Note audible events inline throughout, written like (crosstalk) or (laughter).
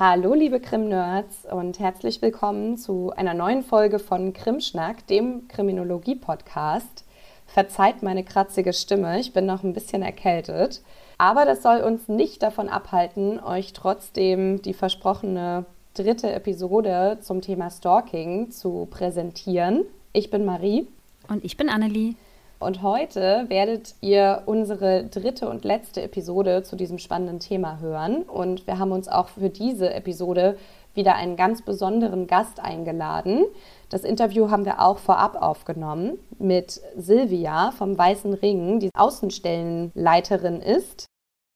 Hallo liebe Krim-Nerds und herzlich willkommen zu einer neuen Folge von Krimschnack, dem Kriminologie-Podcast. Verzeiht meine kratzige Stimme, ich bin noch ein bisschen erkältet. Aber das soll uns nicht davon abhalten, euch trotzdem die versprochene dritte Episode zum Thema Stalking zu präsentieren. Ich bin Marie. Und ich bin Annelie. Und heute werdet ihr unsere dritte und letzte Episode zu diesem spannenden Thema hören. Und wir haben uns auch für diese Episode wieder einen ganz besonderen Gast eingeladen. Das Interview haben wir auch vorab aufgenommen mit Silvia vom Weißen Ring, die Außenstellenleiterin ist.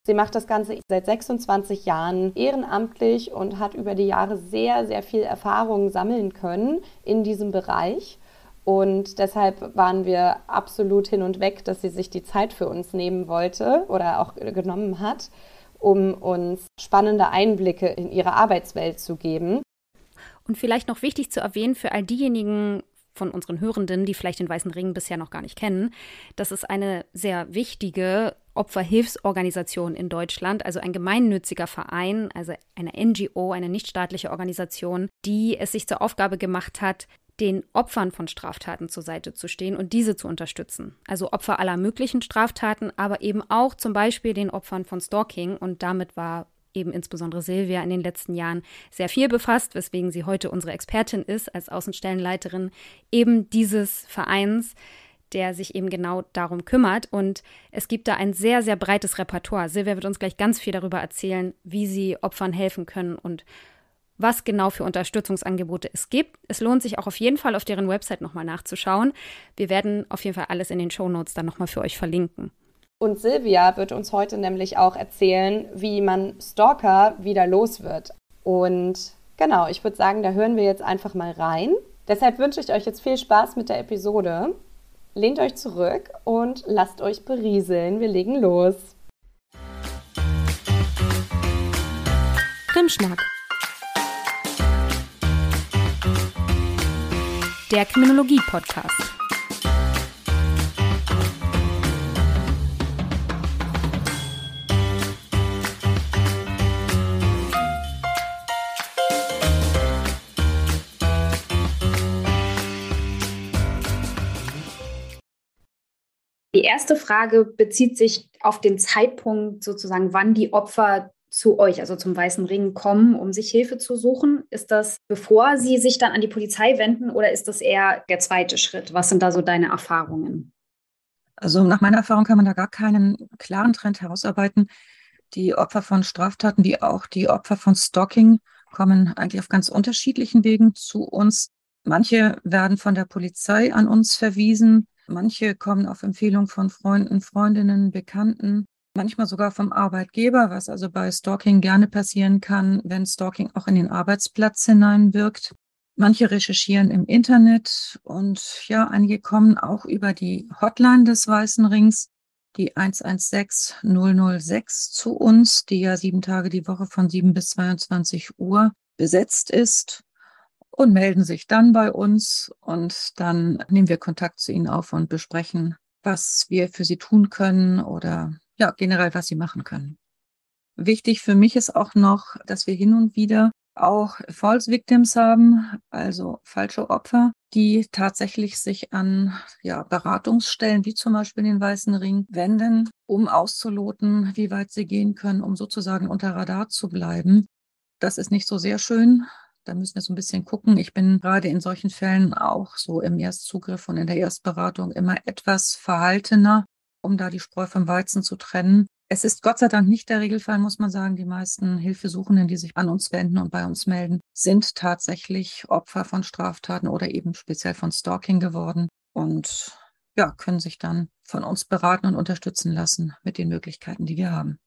Sie macht das Ganze seit 26 Jahren ehrenamtlich und hat über die Jahre sehr, sehr viel Erfahrung sammeln können in diesem Bereich. Und deshalb waren wir absolut hin und weg, dass sie sich die Zeit für uns nehmen wollte oder auch genommen hat, um uns spannende Einblicke in ihre Arbeitswelt zu geben. Und vielleicht noch wichtig zu erwähnen für all diejenigen von unseren Hörenden, die vielleicht den Weißen Ring bisher noch gar nicht kennen, das ist eine sehr wichtige Opferhilfsorganisation in Deutschland, also ein gemeinnütziger Verein, also eine NGO, eine nichtstaatliche Organisation, die es sich zur Aufgabe gemacht hat, den Opfern von Straftaten zur Seite zu stehen und diese zu unterstützen. Also Opfer aller möglichen Straftaten, aber eben auch zum Beispiel den Opfern von Stalking. Und damit war eben insbesondere Silvia in den letzten Jahren sehr viel befasst, weswegen sie heute unsere Expertin ist als Außenstellenleiterin eben dieses Vereins der sich eben genau darum kümmert. Und es gibt da ein sehr, sehr breites Repertoire. Silvia wird uns gleich ganz viel darüber erzählen, wie sie Opfern helfen können und was genau für Unterstützungsangebote es gibt. Es lohnt sich auch auf jeden Fall auf deren Website nochmal nachzuschauen. Wir werden auf jeden Fall alles in den Show Notes dann nochmal für euch verlinken. Und Silvia wird uns heute nämlich auch erzählen, wie man Stalker wieder los wird. Und genau, ich würde sagen, da hören wir jetzt einfach mal rein. Deshalb wünsche ich euch jetzt viel Spaß mit der Episode. Lehnt euch zurück und lasst euch berieseln. Wir legen los. Krimschnack der Kriminologie-Podcast. Die erste Frage bezieht sich auf den Zeitpunkt sozusagen, wann die Opfer zu euch, also zum Weißen Ring, kommen, um sich Hilfe zu suchen? Ist das, bevor sie sich dann an die Polizei wenden oder ist das eher der zweite Schritt? Was sind da so deine Erfahrungen? Also nach meiner Erfahrung kann man da gar keinen klaren Trend herausarbeiten. Die Opfer von Straftaten wie auch die Opfer von Stalking kommen eigentlich auf ganz unterschiedlichen Wegen zu uns. Manche werden von der Polizei an uns verwiesen, manche kommen auf Empfehlung von Freunden, Freundinnen, Bekannten manchmal sogar vom Arbeitgeber, was also bei Stalking gerne passieren kann, wenn Stalking auch in den Arbeitsplatz hineinwirkt. Manche recherchieren im Internet und ja, einige kommen auch über die Hotline des Weißen Rings, die 116 006 zu uns, die ja sieben Tage die Woche von 7 bis 22 Uhr besetzt ist und melden sich dann bei uns und dann nehmen wir Kontakt zu ihnen auf und besprechen, was wir für sie tun können oder ja, generell, was sie machen können. Wichtig für mich ist auch noch, dass wir hin und wieder auch False Victims haben, also falsche Opfer, die tatsächlich sich an ja, Beratungsstellen wie zum Beispiel den Weißen Ring wenden, um auszuloten, wie weit sie gehen können, um sozusagen unter Radar zu bleiben. Das ist nicht so sehr schön. Da müssen wir so ein bisschen gucken. Ich bin gerade in solchen Fällen auch so im Erstzugriff und in der Erstberatung immer etwas verhaltener, um da die Spreu vom Weizen zu trennen. Es ist Gott sei Dank nicht der Regelfall, muss man sagen. Die meisten Hilfesuchenden, die sich an uns wenden und bei uns melden, sind tatsächlich Opfer von Straftaten oder eben speziell von Stalking geworden und ja, können sich dann von uns beraten und unterstützen lassen mit den Möglichkeiten, die wir haben.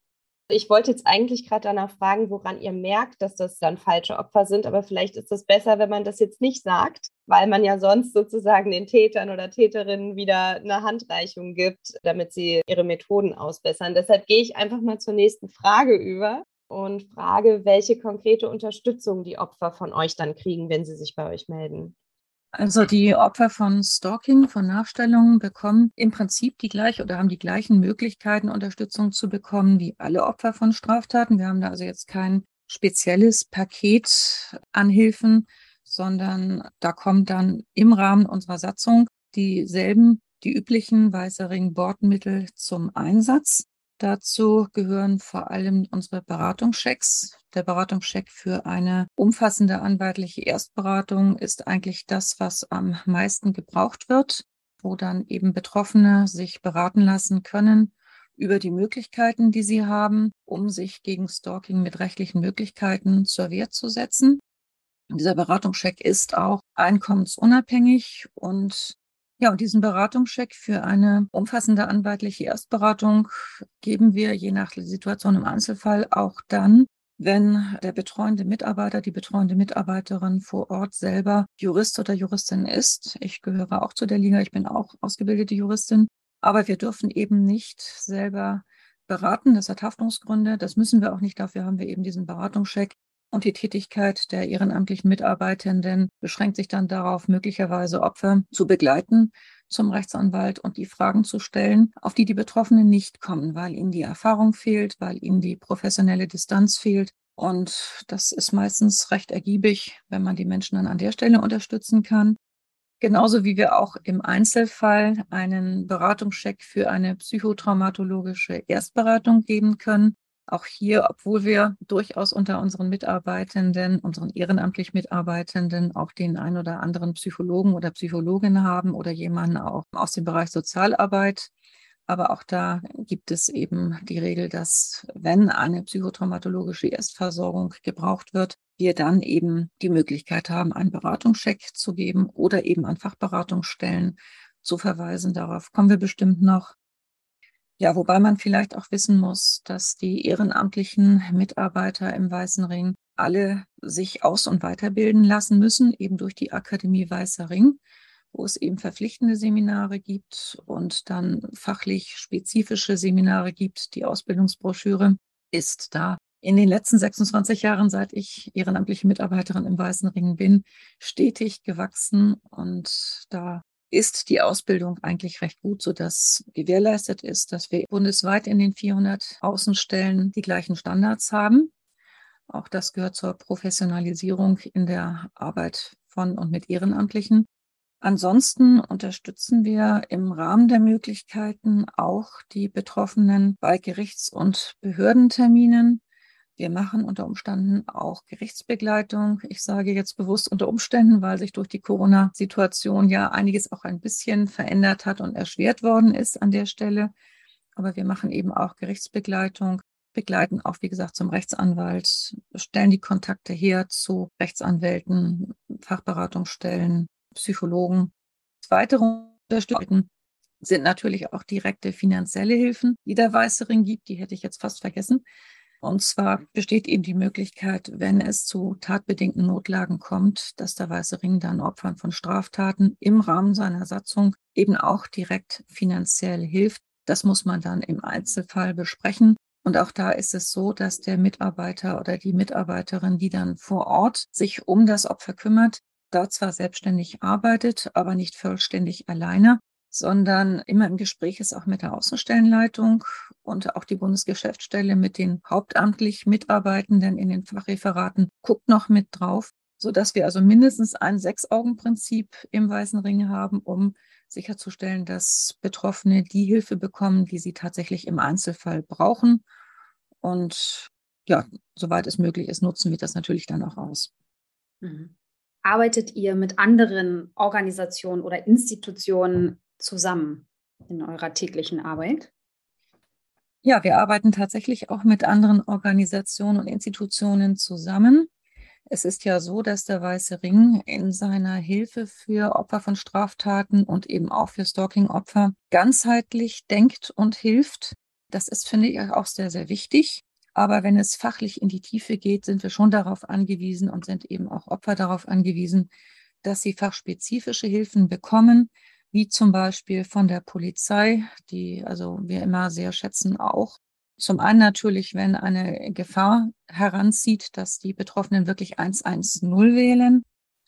Ich wollte jetzt eigentlich gerade danach fragen, woran ihr merkt, dass das dann falsche Opfer sind, aber vielleicht ist es besser, wenn man das jetzt nicht sagt, weil man ja sonst sozusagen den Tätern oder Täterinnen wieder eine Handreichung gibt, damit sie ihre Methoden ausbessern. Deshalb gehe ich einfach mal zur nächsten Frage über und frage, welche konkrete Unterstützung die Opfer von euch dann kriegen, wenn sie sich bei euch melden. Also die Opfer von Stalking, von Nachstellungen bekommen im Prinzip die gleiche oder haben die gleichen Möglichkeiten, Unterstützung zu bekommen wie alle Opfer von Straftaten. Wir haben da also jetzt keinen spezielles Paket an Hilfen, sondern da kommt dann im Rahmen unserer Satzung dieselben, die üblichen Weißering-Bordmittel zum Einsatz. Dazu gehören vor allem unsere Beratungschecks. Der Beratungscheck für eine umfassende anwaltliche Erstberatung ist eigentlich das, was am meisten gebraucht wird, wo dann eben Betroffene sich beraten lassen können über die Möglichkeiten, die sie haben, um sich gegen Stalking mit rechtlichen Möglichkeiten zur Wehr zu setzen. Dieser Beratungscheck ist auch einkommensunabhängig und ja, und diesen Beratungscheck für eine umfassende anwaltliche Erstberatung geben wir je nach Situation im Einzelfall auch dann, wenn der betreuende Mitarbeiter, die betreuende Mitarbeiterin vor Ort selber Jurist oder Juristin ist. Ich gehöre auch zu der Liga, ich bin auch ausgebildete Juristin, aber wir dürfen eben nicht selber beraten. Das hat Haftungsgründe. Das müssen wir auch nicht. Dafür haben wir eben diesen Beratungscheck. Und die Tätigkeit der ehrenamtlichen Mitarbeitenden beschränkt sich dann darauf, möglicherweise Opfer zu begleiten zum Rechtsanwalt und die Fragen zu stellen, auf die die Betroffenen nicht kommen, weil ihnen die Erfahrung fehlt, weil ihnen die professionelle Distanz fehlt. Und das ist meistens recht ergiebig, wenn man die Menschen dann an der Stelle unterstützen kann. Genauso wie wir auch im Einzelfall einen Beratungscheck für eine psychotraumatologische Erstberatung geben können, auch hier, obwohl wir durchaus unter unseren Mitarbeitenden, unseren ehrenamtlich Mitarbeitenden auch den ein oder anderen Psychologen oder Psychologin haben oder jemanden auch aus dem Bereich Sozialarbeit. Aber auch da gibt es eben die Regel, dass wenn eine psychotraumatologische Erstversorgung gebraucht wird, wir dann eben die Möglichkeit haben, einen Beratungscheck zu geben oder eben an Fachberatungsstellen zu verweisen. Darauf kommen wir bestimmt noch. Ja, wobei man vielleicht auch wissen muss, dass die ehrenamtlichen Mitarbeiter im Weißen Ring alle sich aus- und weiterbilden lassen müssen, eben durch die Akademie Weißer Ring, wo es eben verpflichtende Seminare gibt und dann fachlich spezifische Seminare gibt. Die Ausbildungsbroschüre ist da in den letzten 26 Jahren, seit ich ehrenamtliche Mitarbeiterin im Weißen Ring bin, stetig gewachsen und da ist die Ausbildung eigentlich recht gut, sodass gewährleistet ist, dass wir bundesweit in den 400 Außenstellen die gleichen Standards haben. Auch das gehört zur Professionalisierung in der Arbeit von und mit Ehrenamtlichen. Ansonsten unterstützen wir im Rahmen der Möglichkeiten auch die Betroffenen bei Gerichts- und Behördenterminen. Wir machen unter Umständen auch Gerichtsbegleitung. Ich sage jetzt bewusst unter Umständen, weil sich durch die Corona-Situation ja einiges auch ein bisschen verändert hat und erschwert worden ist an der Stelle. Aber wir machen eben auch Gerichtsbegleitung, begleiten auch, wie gesagt, zum Rechtsanwalt, stellen die Kontakte her zu Rechtsanwälten, Fachberatungsstellen, Psychologen. Weitere Unterstützung sind natürlich auch direkte finanzielle Hilfen, die der Weiße Ring gibt. Die hätte ich jetzt fast vergessen. Und zwar besteht eben die Möglichkeit, wenn es zu tatbedingten Notlagen kommt, dass der Weiße Ring dann Opfern von Straftaten im Rahmen seiner Satzung eben auch direkt finanziell hilft. Das muss man dann im Einzelfall besprechen. Und auch da ist es so, dass der Mitarbeiter oder die Mitarbeiterin, die dann vor Ort sich um das Opfer kümmert, da zwar selbstständig arbeitet, aber nicht vollständig alleine, sondern immer im Gespräch ist auch mit der Außenstellenleitung und auch die Bundesgeschäftsstelle mit den hauptamtlich Mitarbeitenden in den Fachreferaten guckt noch mit drauf, sodass wir also mindestens ein Sechs-Augen-Prinzip im Weißen Ring haben, um sicherzustellen, dass Betroffene die Hilfe bekommen, die sie tatsächlich im Einzelfall brauchen. Und ja, soweit es möglich ist, nutzen wir das natürlich dann auch aus. Mhm. Arbeitet ihr mit anderen Organisationen oder Institutionen zusammen in eurer täglichen Arbeit? Ja, wir arbeiten tatsächlich auch mit anderen Organisationen und Institutionen zusammen. Es ist ja so, dass der Weiße Ring in seiner Hilfe für Opfer von Straftaten und eben auch für Stalking-Opfer ganzheitlich denkt und hilft. Das ist, finde ich, auch sehr, sehr wichtig. Aber wenn es fachlich in die Tiefe geht, sind wir schon darauf angewiesen und sind eben auch Opfer darauf angewiesen, dass sie fachspezifische Hilfen bekommen, wie zum Beispiel von der Polizei, die also wir immer sehr schätzen auch. Zum einen natürlich, wenn eine Gefahr heranzieht, dass die Betroffenen wirklich 110 wählen.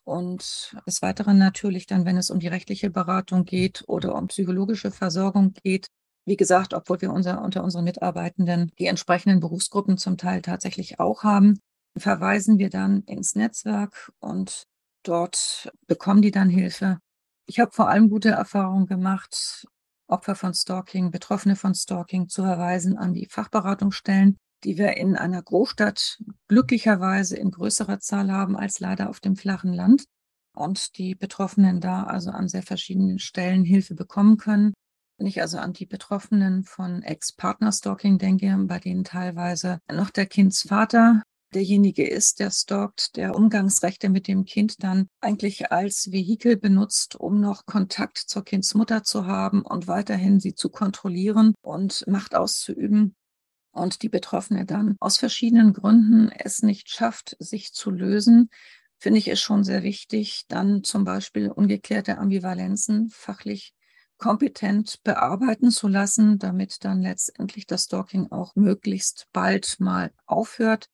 Und des Weiteren natürlich dann, wenn es um die rechtliche Beratung geht oder um psychologische Versorgung geht. Wie gesagt, obwohl wir unser, unter unseren Mitarbeitenden die entsprechenden Berufsgruppen zum Teil tatsächlich auch haben, verweisen wir dann ins Netzwerk und dort bekommen die dann Hilfe. Ich habe vor allem gute Erfahrungen gemacht, Opfer von Stalking, Betroffene von Stalking zu verweisen an die Fachberatungsstellen, die wir in einer Großstadt glücklicherweise in größerer Zahl haben als leider auf dem flachen Land und die Betroffenen da also an sehr verschiedenen Stellen Hilfe bekommen können. Wenn ich also an die Betroffenen von Ex-Partner-Stalking denke, bei denen teilweise noch der Kindsvater derjenige ist, der stalkt, der Umgangsrechte mit dem Kind dann eigentlich als Vehikel benutzt, um noch Kontakt zur Kindsmutter zu haben und weiterhin sie zu kontrollieren und Macht auszuüben. Und die Betroffene dann aus verschiedenen Gründen es nicht schafft, sich zu lösen, finde ich es schon sehr wichtig, dann zum Beispiel ungeklärte Ambivalenzen fachlich kompetent bearbeiten zu lassen, damit dann letztendlich das Stalking auch möglichst bald mal aufhört.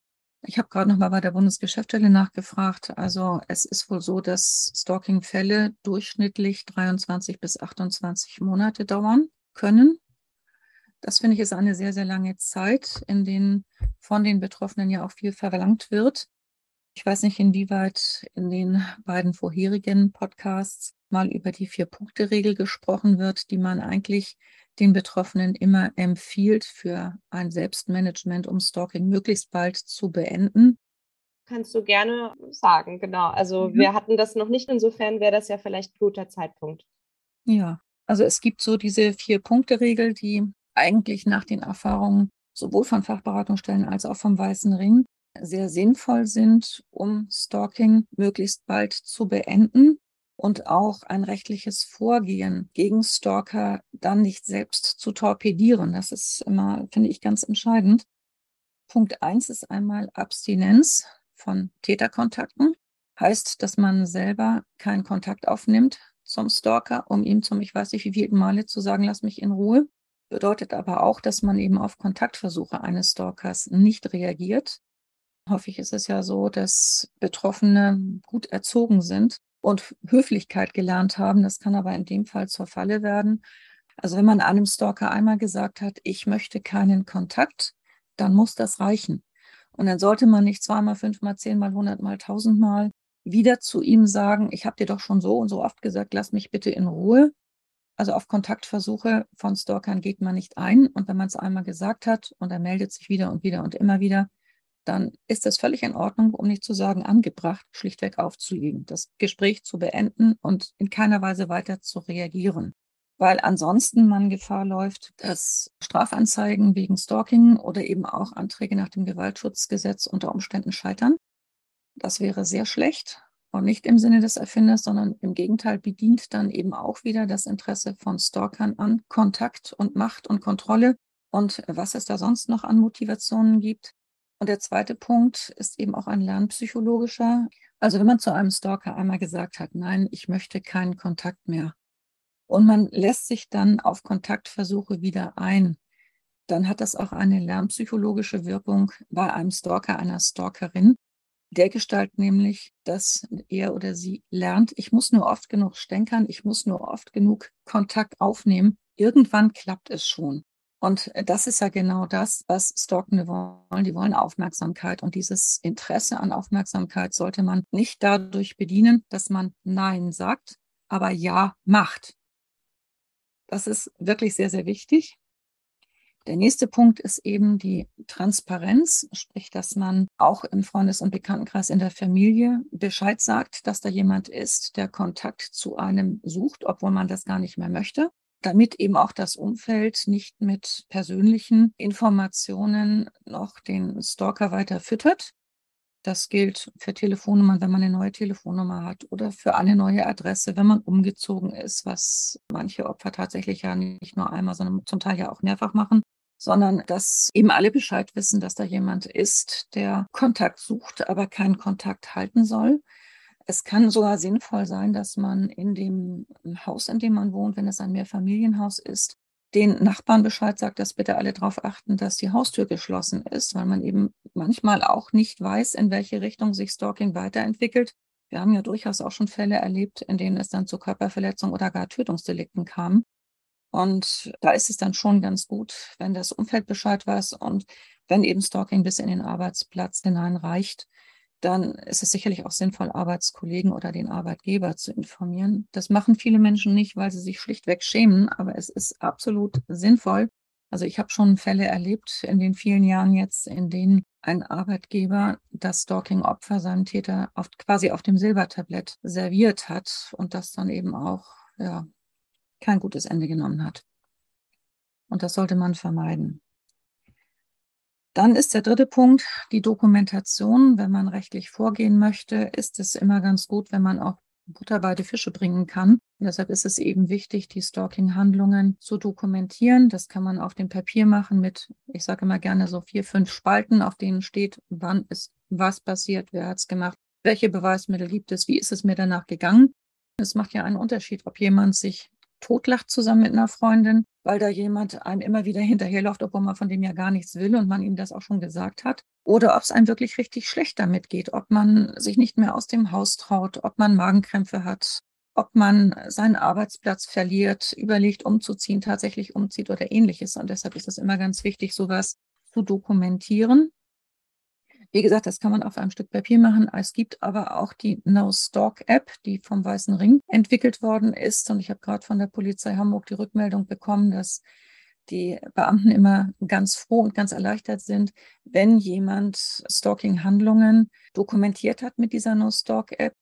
Ich habe gerade noch mal bei der Bundesgeschäftsstelle nachgefragt. Also es ist wohl so, dass Stalking-Fälle durchschnittlich 23 bis 28 Monate dauern können. Das finde ich ist eine sehr, sehr lange Zeit, in denen von den Betroffenen ja auch viel verlangt wird. Ich weiß nicht, inwieweit in den beiden vorherigen Podcasts mal über die Vier-Punkte-Regel gesprochen wird, die man eigentlich den Betroffenen immer empfiehlt für ein Selbstmanagement, um Stalking möglichst bald zu beenden. Kannst du gerne sagen, genau. Also mhm. wir hatten das noch nicht, insofern wäre das ja vielleicht ein guter Zeitpunkt. Ja, also es gibt so diese Vier-Punkte-Regel, die eigentlich nach den Erfahrungen sowohl von Fachberatungsstellen als auch vom Weißen Ring sehr sinnvoll sind, um Stalking möglichst bald zu beenden und auch ein rechtliches Vorgehen gegen Stalker dann nicht selbst zu torpedieren. Das ist immer, finde ich, ganz entscheidend. Punkt eins ist einmal Abstinenz von Täterkontakten. Heißt, dass man selber keinen Kontakt aufnimmt zum Stalker, um ihm zum, ich weiß nicht wie viele Male zu sagen, lass mich in Ruhe. Bedeutet aber auch, dass man eben auf Kontaktversuche eines Stalkers nicht reagiert. Häufig ist es ja so, dass Betroffene gut erzogen sind und Höflichkeit gelernt haben. Das kann aber in dem Fall zur Falle werden. Also wenn man einem Stalker einmal gesagt hat, ich möchte keinen Kontakt, dann muss das reichen. Und dann sollte man nicht zweimal, fünfmal, zehnmal, hundertmal, tausendmal wieder zu ihm sagen, ich habe dir doch schon so und so oft gesagt, lass mich bitte in Ruhe. Also auf Kontaktversuche von Stalkern geht man nicht ein. Und wenn man es einmal gesagt hat und er meldet sich wieder und wieder und immer wieder, dann ist es völlig in Ordnung, um nicht zu sagen angebracht, schlichtweg aufzulegen, das Gespräch zu beenden und in keiner Weise weiter zu reagieren. Weil ansonsten man Gefahr läuft, dass Strafanzeigen wegen Stalking oder eben auch Anträge nach dem Gewaltschutzgesetz unter Umständen scheitern. Das wäre sehr schlecht und nicht im Sinne des Erfinders, sondern im Gegenteil bedient dann eben auch wieder das Interesse von Stalkern an Kontakt und Macht und Kontrolle und was es da sonst noch an Motivationen gibt. Und der zweite Punkt ist eben auch ein lernpsychologischer. Also wenn man zu einem Stalker einmal gesagt hat, nein, ich möchte keinen Kontakt mehr und man lässt sich dann auf Kontaktversuche wieder ein, dann hat das auch eine lernpsychologische Wirkung bei einem Stalker, einer Stalkerin. Der Gestalt nämlich, dass er oder sie lernt, ich muss nur oft genug stänkern, ich muss nur oft genug Kontakt aufnehmen. Irgendwann klappt es schon. Und das ist ja genau das, was Stalkende wollen. Die wollen Aufmerksamkeit. Und dieses Interesse an Aufmerksamkeit sollte man nicht dadurch bedienen, dass man Nein sagt, aber Ja macht. Das ist wirklich sehr, sehr wichtig. Der nächste Punkt ist eben die Transparenz, sprich, dass man auch im Freundes- und Bekanntenkreis in der Familie Bescheid sagt, dass da jemand ist, der Kontakt zu einem sucht, obwohl man das gar nicht mehr möchte damit eben auch das Umfeld nicht mit persönlichen Informationen noch den Stalker weiter füttert. Das gilt für Telefonnummern, wenn man eine neue Telefonnummer hat oder für eine neue Adresse, wenn man umgezogen ist, was manche Opfer tatsächlich ja nicht nur einmal, sondern zum Teil ja auch mehrfach machen, sondern dass eben alle Bescheid wissen, dass da jemand ist, der Kontakt sucht, aber keinen Kontakt halten soll. Es kann sogar sinnvoll sein, dass man in dem Haus, in dem man wohnt, wenn es ein Mehrfamilienhaus ist, den Nachbarn Bescheid sagt, dass bitte alle darauf achten, dass die Haustür geschlossen ist, weil man eben manchmal auch nicht weiß, in welche Richtung sich Stalking weiterentwickelt. Wir haben ja durchaus auch schon Fälle erlebt, in denen es dann zu Körperverletzungen oder gar Tötungsdelikten kam. Und da ist es dann schon ganz gut, wenn das Umfeld Bescheid weiß und wenn eben Stalking bis in den Arbeitsplatz hineinreicht, dann ist es sicherlich auch sinnvoll, Arbeitskollegen oder den Arbeitgeber zu informieren. Das machen viele Menschen nicht, weil sie sich schlichtweg schämen, aber es ist absolut sinnvoll. Also ich habe schon Fälle erlebt in den vielen Jahren jetzt, in denen ein Arbeitgeber das Stalking-Opfer seinem Täter auf, quasi auf dem Silbertablett serviert hat und das dann eben auch ja, kein gutes Ende genommen hat. Und das sollte man vermeiden. Dann ist der dritte Punkt die Dokumentation. Wenn man rechtlich vorgehen möchte, ist es immer ganz gut, wenn man auch Butter bei die Fische bringen kann. Und deshalb ist es eben wichtig, die Stalking-Handlungen zu dokumentieren. Das kann man auf dem Papier machen mit, ich sage immer gerne so vier, fünf Spalten, auf denen steht, wann ist was passiert, wer hat es gemacht, welche Beweismittel gibt es, wie ist es mir danach gegangen. Es macht ja einen Unterschied, ob jemand sich totlacht zusammen mit einer Freundin, weil da jemand einem immer wieder hinterherläuft, obwohl man von dem ja gar nichts will und man ihm das auch schon gesagt hat. Oder ob es einem wirklich richtig schlecht damit geht, ob man sich nicht mehr aus dem Haus traut, ob man Magenkrämpfe hat, ob man seinen Arbeitsplatz verliert, überlegt, umzuziehen, tatsächlich umzieht oder ähnliches. Und deshalb ist es immer ganz wichtig, sowas zu dokumentieren. Wie gesagt, das kann man auf einem Stück Papier machen. Es gibt aber auch die No-Stalk-App, die vom Weißen Ring entwickelt worden ist. Und ich habe gerade von der Polizei Hamburg die Rückmeldung bekommen, dass die Beamten immer ganz froh und ganz erleichtert sind, wenn jemand Stalking-Handlungen dokumentiert hat mit dieser No-Stalk-App.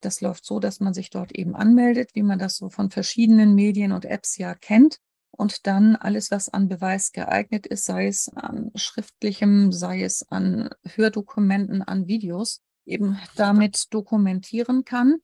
Das läuft so, dass man sich dort eben anmeldet, wie man das so von verschiedenen Medien und Apps ja kennt und dann alles, was an Beweis geeignet ist, sei es an schriftlichem, sei es an Hördokumenten, an Videos, eben damit dokumentieren kann.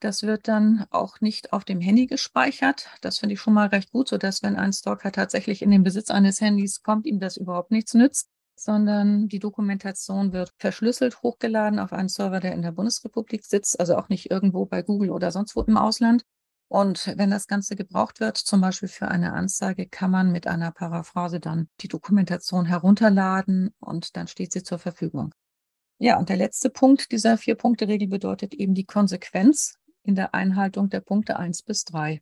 Das wird dann auch nicht auf dem Handy gespeichert. Das finde ich schon mal recht gut, sodass wenn ein Stalker tatsächlich in den Besitz eines Handys kommt, ihm das überhaupt nichts nützt, sondern die Dokumentation wird verschlüsselt hochgeladen auf einen Server, der in der Bundesrepublik sitzt, also auch nicht irgendwo bei Google oder sonst wo im Ausland. Und wenn das Ganze gebraucht wird, zum Beispiel für eine Anzeige, kann man mit einer Paraphrase dann die Dokumentation herunterladen und dann steht sie zur Verfügung. Ja, und der letzte Punkt dieser Vier-Punkte-Regel bedeutet eben die Konsequenz in der Einhaltung der Punkte eins bis drei.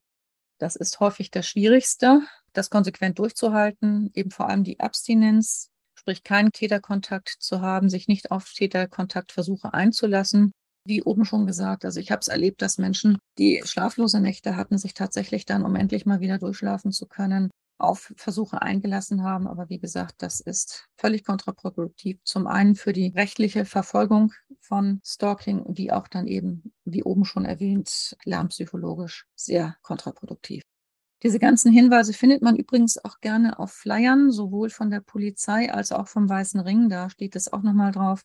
Das ist häufig das Schwierigste, das konsequent durchzuhalten, eben vor allem die Abstinenz, sprich keinen Täterkontakt zu haben, sich nicht auf Täterkontaktversuche einzulassen wie oben schon gesagt, also ich habe es erlebt, dass Menschen, die schlaflose Nächte hatten, sich tatsächlich dann, um endlich mal wieder durchschlafen zu können, auf Versuche eingelassen haben. Aber wie gesagt, das ist völlig kontraproduktiv. Zum einen für die rechtliche Verfolgung von Stalking, wie auch dann eben, wie oben schon erwähnt, lärmpsychologisch sehr kontraproduktiv. Diese ganzen Hinweise findet man übrigens auch gerne auf Flyern, sowohl von der Polizei als auch vom Weißen Ring. Da steht es auch nochmal drauf.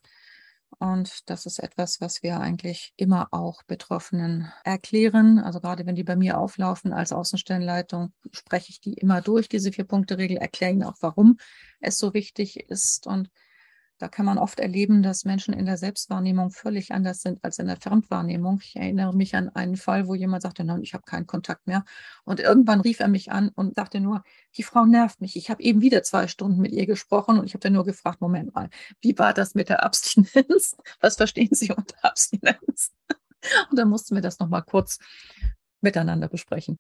Und das ist etwas, was wir eigentlich immer auch Betroffenen erklären. Also gerade wenn die bei mir auflaufen als Außenstellenleitung, spreche ich die immer durch, diese Vier-Punkte-Regel, erkläre ihnen auch, warum es so wichtig ist. Und da kann man oft erleben, dass Menschen in der Selbstwahrnehmung völlig anders sind als in der Fremdwahrnehmung. Ich erinnere mich an einen Fall, wo jemand sagte, nein, ich habe keinen Kontakt mehr. Und irgendwann rief er mich an und sagte nur, die Frau nervt mich. Ich habe eben wieder zwei Stunden mit ihr gesprochen und ich habe dann nur gefragt, Moment mal, wie war das mit der Abstinenz? (laughs) Was verstehen Sie unter Abstinenz? (laughs) Und dann mussten wir das nochmal kurz miteinander besprechen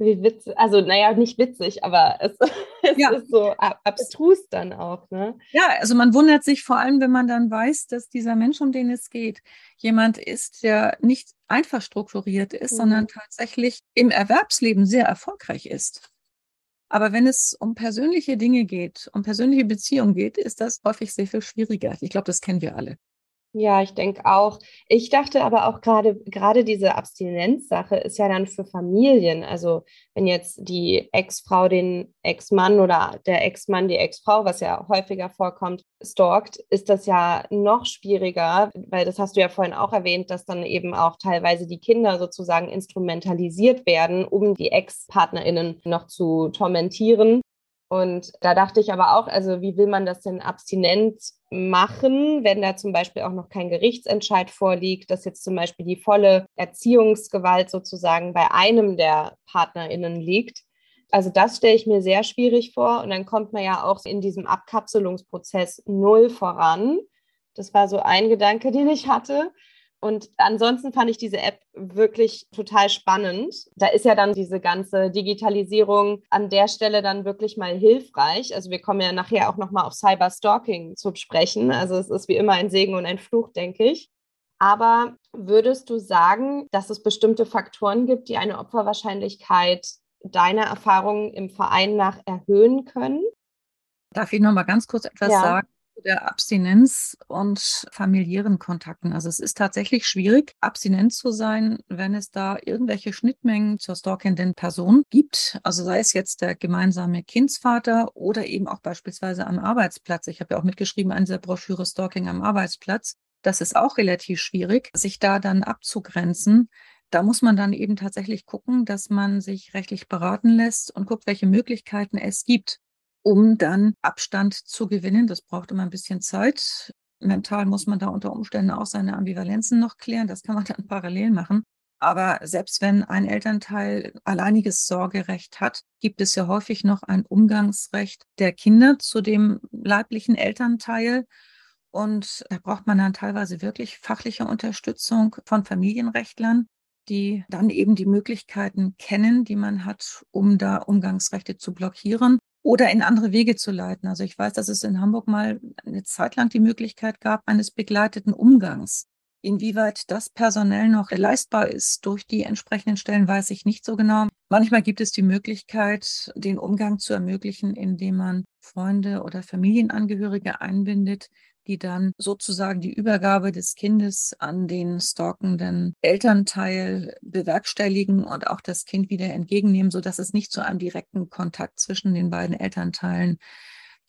wie witzig, also naja, nicht witzig, aber es, (laughs) es ja. ist so abstrus dann auch. Ne? Ja, also man wundert sich vor allem, wenn man dann weiß, dass dieser Mensch, um den es geht, jemand ist, der nicht einfach strukturiert ist, mhm. sondern tatsächlich im Erwerbsleben sehr erfolgreich ist. Aber wenn es um persönliche Dinge geht, um persönliche Beziehungen geht, ist das häufig sehr viel schwieriger. Ich glaube, das kennen wir alle. Ja, ich denke auch. Ich dachte aber auch gerade, gerade diese Abstinenzsache ist ja dann für Familien. Also wenn jetzt die Ex-Frau den Ex-Mann oder der Ex-Mann die Ex-Frau, was ja häufiger vorkommt, stalkt, ist das ja noch schwieriger, weil das hast du ja vorhin auch erwähnt, dass dann eben auch teilweise die Kinder sozusagen instrumentalisiert werden, um die Ex-PartnerInnen noch zu tormentieren. Und da dachte ich aber auch, also wie will man das denn abstinent machen, wenn da zum Beispiel auch noch kein Gerichtsentscheid vorliegt, dass jetzt zum Beispiel die volle Erziehungsgewalt sozusagen bei einem der PartnerInnen liegt. Also das stelle ich mir sehr schwierig vor. Und dann kommt man ja auch in diesem Abkapselungsprozess null voran. Das war so ein Gedanke, den ich hatte. Und ansonsten fand ich diese App wirklich total spannend. Da ist ja dann diese ganze Digitalisierung an der Stelle dann wirklich mal hilfreich. Also wir kommen ja nachher auch nochmal auf Cyberstalking zu sprechen. Also es ist wie immer ein Segen und ein Fluch, denke ich. Aber würdest du sagen, dass es bestimmte Faktoren gibt, die eine Opferwahrscheinlichkeit deiner Erfahrungen im Verein nach erhöhen können? Darf ich noch mal ganz kurz etwas ja. sagen? Der Abstinenz und familiären Kontakten. Also es ist tatsächlich schwierig, abstinent zu sein, wenn es da irgendwelche Schnittmengen zur stalkenden Person gibt. Also sei es jetzt der gemeinsame Kindsvater oder eben auch beispielsweise am Arbeitsplatz. Ich habe ja auch mitgeschrieben an dieser Broschüre Stalking am Arbeitsplatz. Das ist auch relativ schwierig, sich da dann abzugrenzen. Da muss man dann eben tatsächlich gucken, dass man sich rechtlich beraten lässt und guckt, welche Möglichkeiten es gibt um dann Abstand zu gewinnen. Das braucht immer ein bisschen Zeit. Mental muss man da unter Umständen auch seine Ambivalenzen noch klären. Das kann man (laughs) dann parallel machen. Aber selbst wenn ein Elternteil alleiniges Sorgerecht hat, gibt es ja häufig noch ein Umgangsrecht der Kinder zu dem leiblichen Elternteil. Und da braucht man dann teilweise wirklich fachliche Unterstützung von Familienrechtlern, die dann eben die Möglichkeiten kennen, die man hat, um da Umgangsrechte zu blockieren oder in andere Wege zu leiten. Also ich weiß, dass es in Hamburg mal eine Zeit lang die Möglichkeit gab eines begleiteten Umgangs. Inwieweit das personell noch leistbar ist durch die entsprechenden Stellen, weiß ich nicht so genau. Manchmal gibt es die Möglichkeit, den Umgang zu ermöglichen, indem man Freunde oder Familienangehörige einbindet, die dann sozusagen die Übergabe des Kindes an den stalkenden Elternteil bewerkstelligen und auch das Kind wieder entgegennehmen, sodass es nicht zu einem direkten Kontakt zwischen den beiden Elternteilen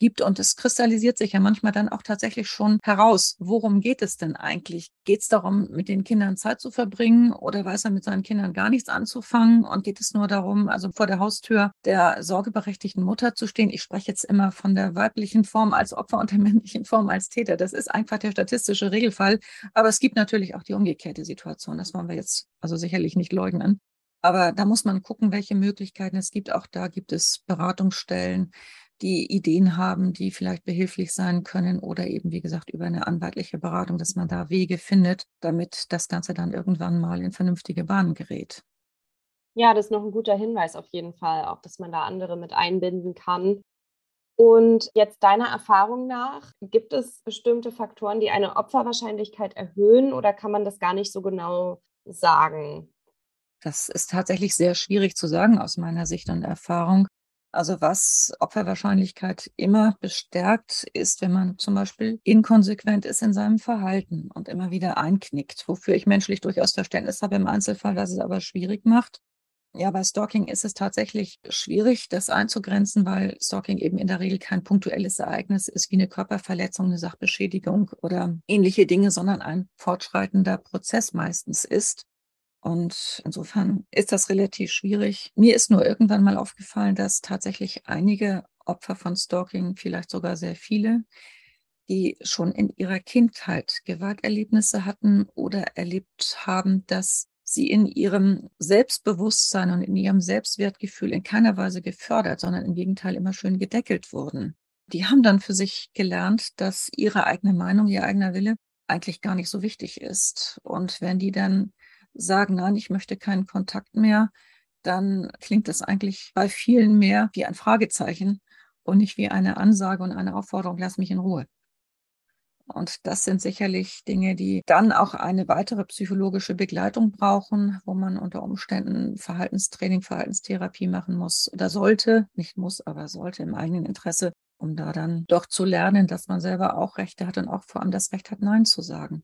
gibt. Und es kristallisiert sich ja manchmal dann auch tatsächlich schon heraus, worum geht es denn eigentlich? Geht es darum, mit den Kindern Zeit zu verbringen oder weiß er mit seinen Kindern gar nichts anzufangen? Und geht es nur darum, also vor der Haustür der sorgeberechtigten Mutter zu stehen? Ich spreche jetzt immer von der weiblichen Form als Opfer und der männlichen Form als Täter. Das ist einfach der statistische Regelfall. Aber es gibt natürlich auch die umgekehrte Situation. Das wollen wir jetzt also sicherlich nicht leugnen. Aber da muss man gucken, welche Möglichkeiten es gibt. Auch da gibt es Beratungsstellen, die Ideen haben, die vielleicht behilflich sein können oder eben, wie gesagt, über eine anwaltliche Beratung, dass man da Wege findet, damit das Ganze dann irgendwann mal in vernünftige Bahnen gerät. Ja, das ist noch ein guter Hinweis auf jeden Fall, auch dass man da andere mit einbinden kann. Und jetzt deiner Erfahrung nach, gibt es bestimmte Faktoren, die eine Opferwahrscheinlichkeit erhöhen oder kann man das gar nicht so genau sagen? Das ist tatsächlich sehr schwierig zu sagen aus meiner Sicht und Erfahrung. Also was Opferwahrscheinlichkeit immer bestärkt, ist, wenn man zum Beispiel inkonsequent ist in seinem Verhalten und immer wieder einknickt, wofür ich menschlich durchaus Verständnis habe im Einzelfall, dass es aber schwierig macht. Ja, bei Stalking ist es tatsächlich schwierig, das einzugrenzen, weil Stalking eben in der Regel kein punktuelles Ereignis ist wie eine Körperverletzung, eine Sachbeschädigung oder ähnliche Dinge, sondern ein fortschreitender Prozess meistens ist. Und insofern ist das relativ schwierig. Mir ist nur irgendwann mal aufgefallen, dass tatsächlich einige Opfer von Stalking, vielleicht sogar sehr viele, die schon in ihrer Kindheit Gewalterlebnisse hatten oder erlebt haben, dass sie in ihrem Selbstbewusstsein und in ihrem Selbstwertgefühl in keiner Weise gefördert, sondern im Gegenteil immer schön gedeckelt wurden. Die haben dann für sich gelernt, dass ihre eigene Meinung, ihr eigener Wille eigentlich gar nicht so wichtig ist. Und wenn die dann sagen, nein, ich möchte keinen Kontakt mehr, dann klingt das eigentlich bei vielen mehr wie ein Fragezeichen und nicht wie eine Ansage und eine Aufforderung, lass mich in Ruhe. Und das sind sicherlich Dinge, die dann auch eine weitere psychologische Begleitung brauchen, wo man unter Umständen Verhaltenstraining, Verhaltenstherapie machen muss oder sollte, nicht muss, aber sollte im eigenen Interesse, um da dann doch zu lernen, dass man selber auch Rechte hat und auch vor allem das Recht hat, Nein zu sagen.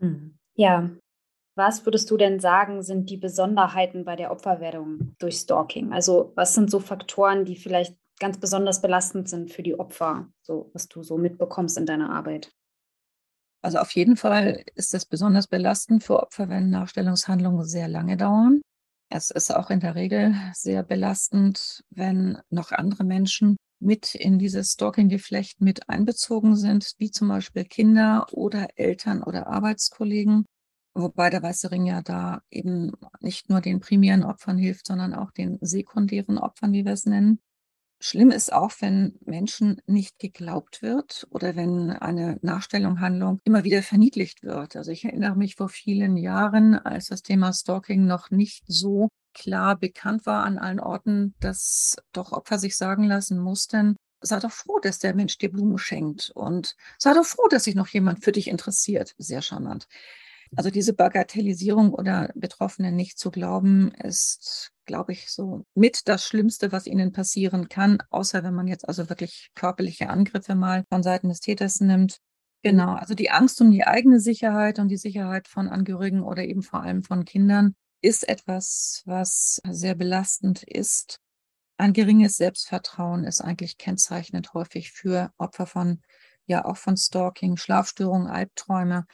Hm. Ja, was würdest du denn sagen, sind die Besonderheiten bei der Opferwerdung durch Stalking? Also was sind so Faktoren, die vielleicht ganz besonders belastend sind für die Opfer, so was du so mitbekommst in deiner Arbeit? Also auf jeden Fall ist es besonders belastend für Opfer, wenn Nachstellungshandlungen sehr lange dauern. Es ist auch in der Regel sehr belastend, wenn noch andere Menschen mit in dieses Stalking-Geflecht mit einbezogen sind, wie zum Beispiel Kinder oder Eltern oder Arbeitskollegen. Wobei der Weiße Ring ja da eben nicht nur den primären Opfern hilft, sondern auch den sekundären Opfern, wie wir es nennen. Schlimm ist auch, wenn Menschen nicht geglaubt wird oder wenn eine Nachstellung, Handlung immer wieder verniedlicht wird. Also ich erinnere mich vor vielen Jahren, als das Thema Stalking noch nicht so klar bekannt war an allen Orten, dass doch Opfer sich sagen lassen mussten, sei doch froh, dass der Mensch dir Blumen schenkt und sei doch froh, dass sich noch jemand für dich interessiert. Sehr charmant. Also diese Bagatellisierung oder Betroffenen nicht zu glauben, ist, glaube ich, so mit das Schlimmste, was ihnen passieren kann, außer wenn man jetzt also wirklich körperliche Angriffe mal von Seiten des Täters nimmt. Genau, also die Angst um die eigene Sicherheit und die Sicherheit von Angehörigen oder eben vor allem von Kindern ist etwas, was sehr belastend ist. Ein geringes Selbstvertrauen ist eigentlich kennzeichnend häufig für Opfer von, ja, auch von Stalking, Schlafstörungen, Albträume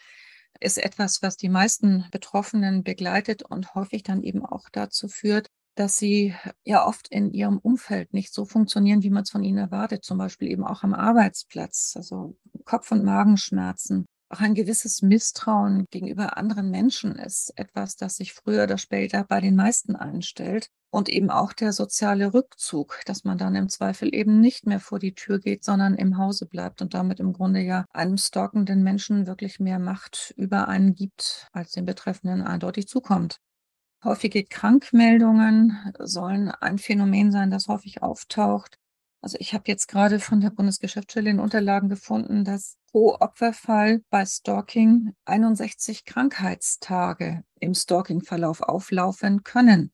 ist etwas, was die meisten Betroffenen begleitet und häufig dann eben auch dazu führt, dass sie ja oft in ihrem Umfeld nicht so funktionieren, wie man es von ihnen erwartet, zum Beispiel eben auch am Arbeitsplatz, also Kopf- und Magenschmerzen. Auch ein gewisses Misstrauen gegenüber anderen Menschen ist etwas, das sich früher oder später bei den meisten einstellt und eben auch der soziale Rückzug, dass man dann im Zweifel eben nicht mehr vor die Tür geht, sondern im Hause bleibt und damit im Grunde ja einem stalkenden Menschen wirklich mehr Macht über einen gibt, als dem Betreffenden eindeutig zukommt. Häufige Krankmeldungen sollen ein Phänomen sein, das häufig auftaucht. Also ich habe jetzt gerade von der Bundesgeschäftsstelle in Unterlagen gefunden, dass pro Opferfall bei Stalking 61 Krankheitstage im Stalking-Verlauf auflaufen können.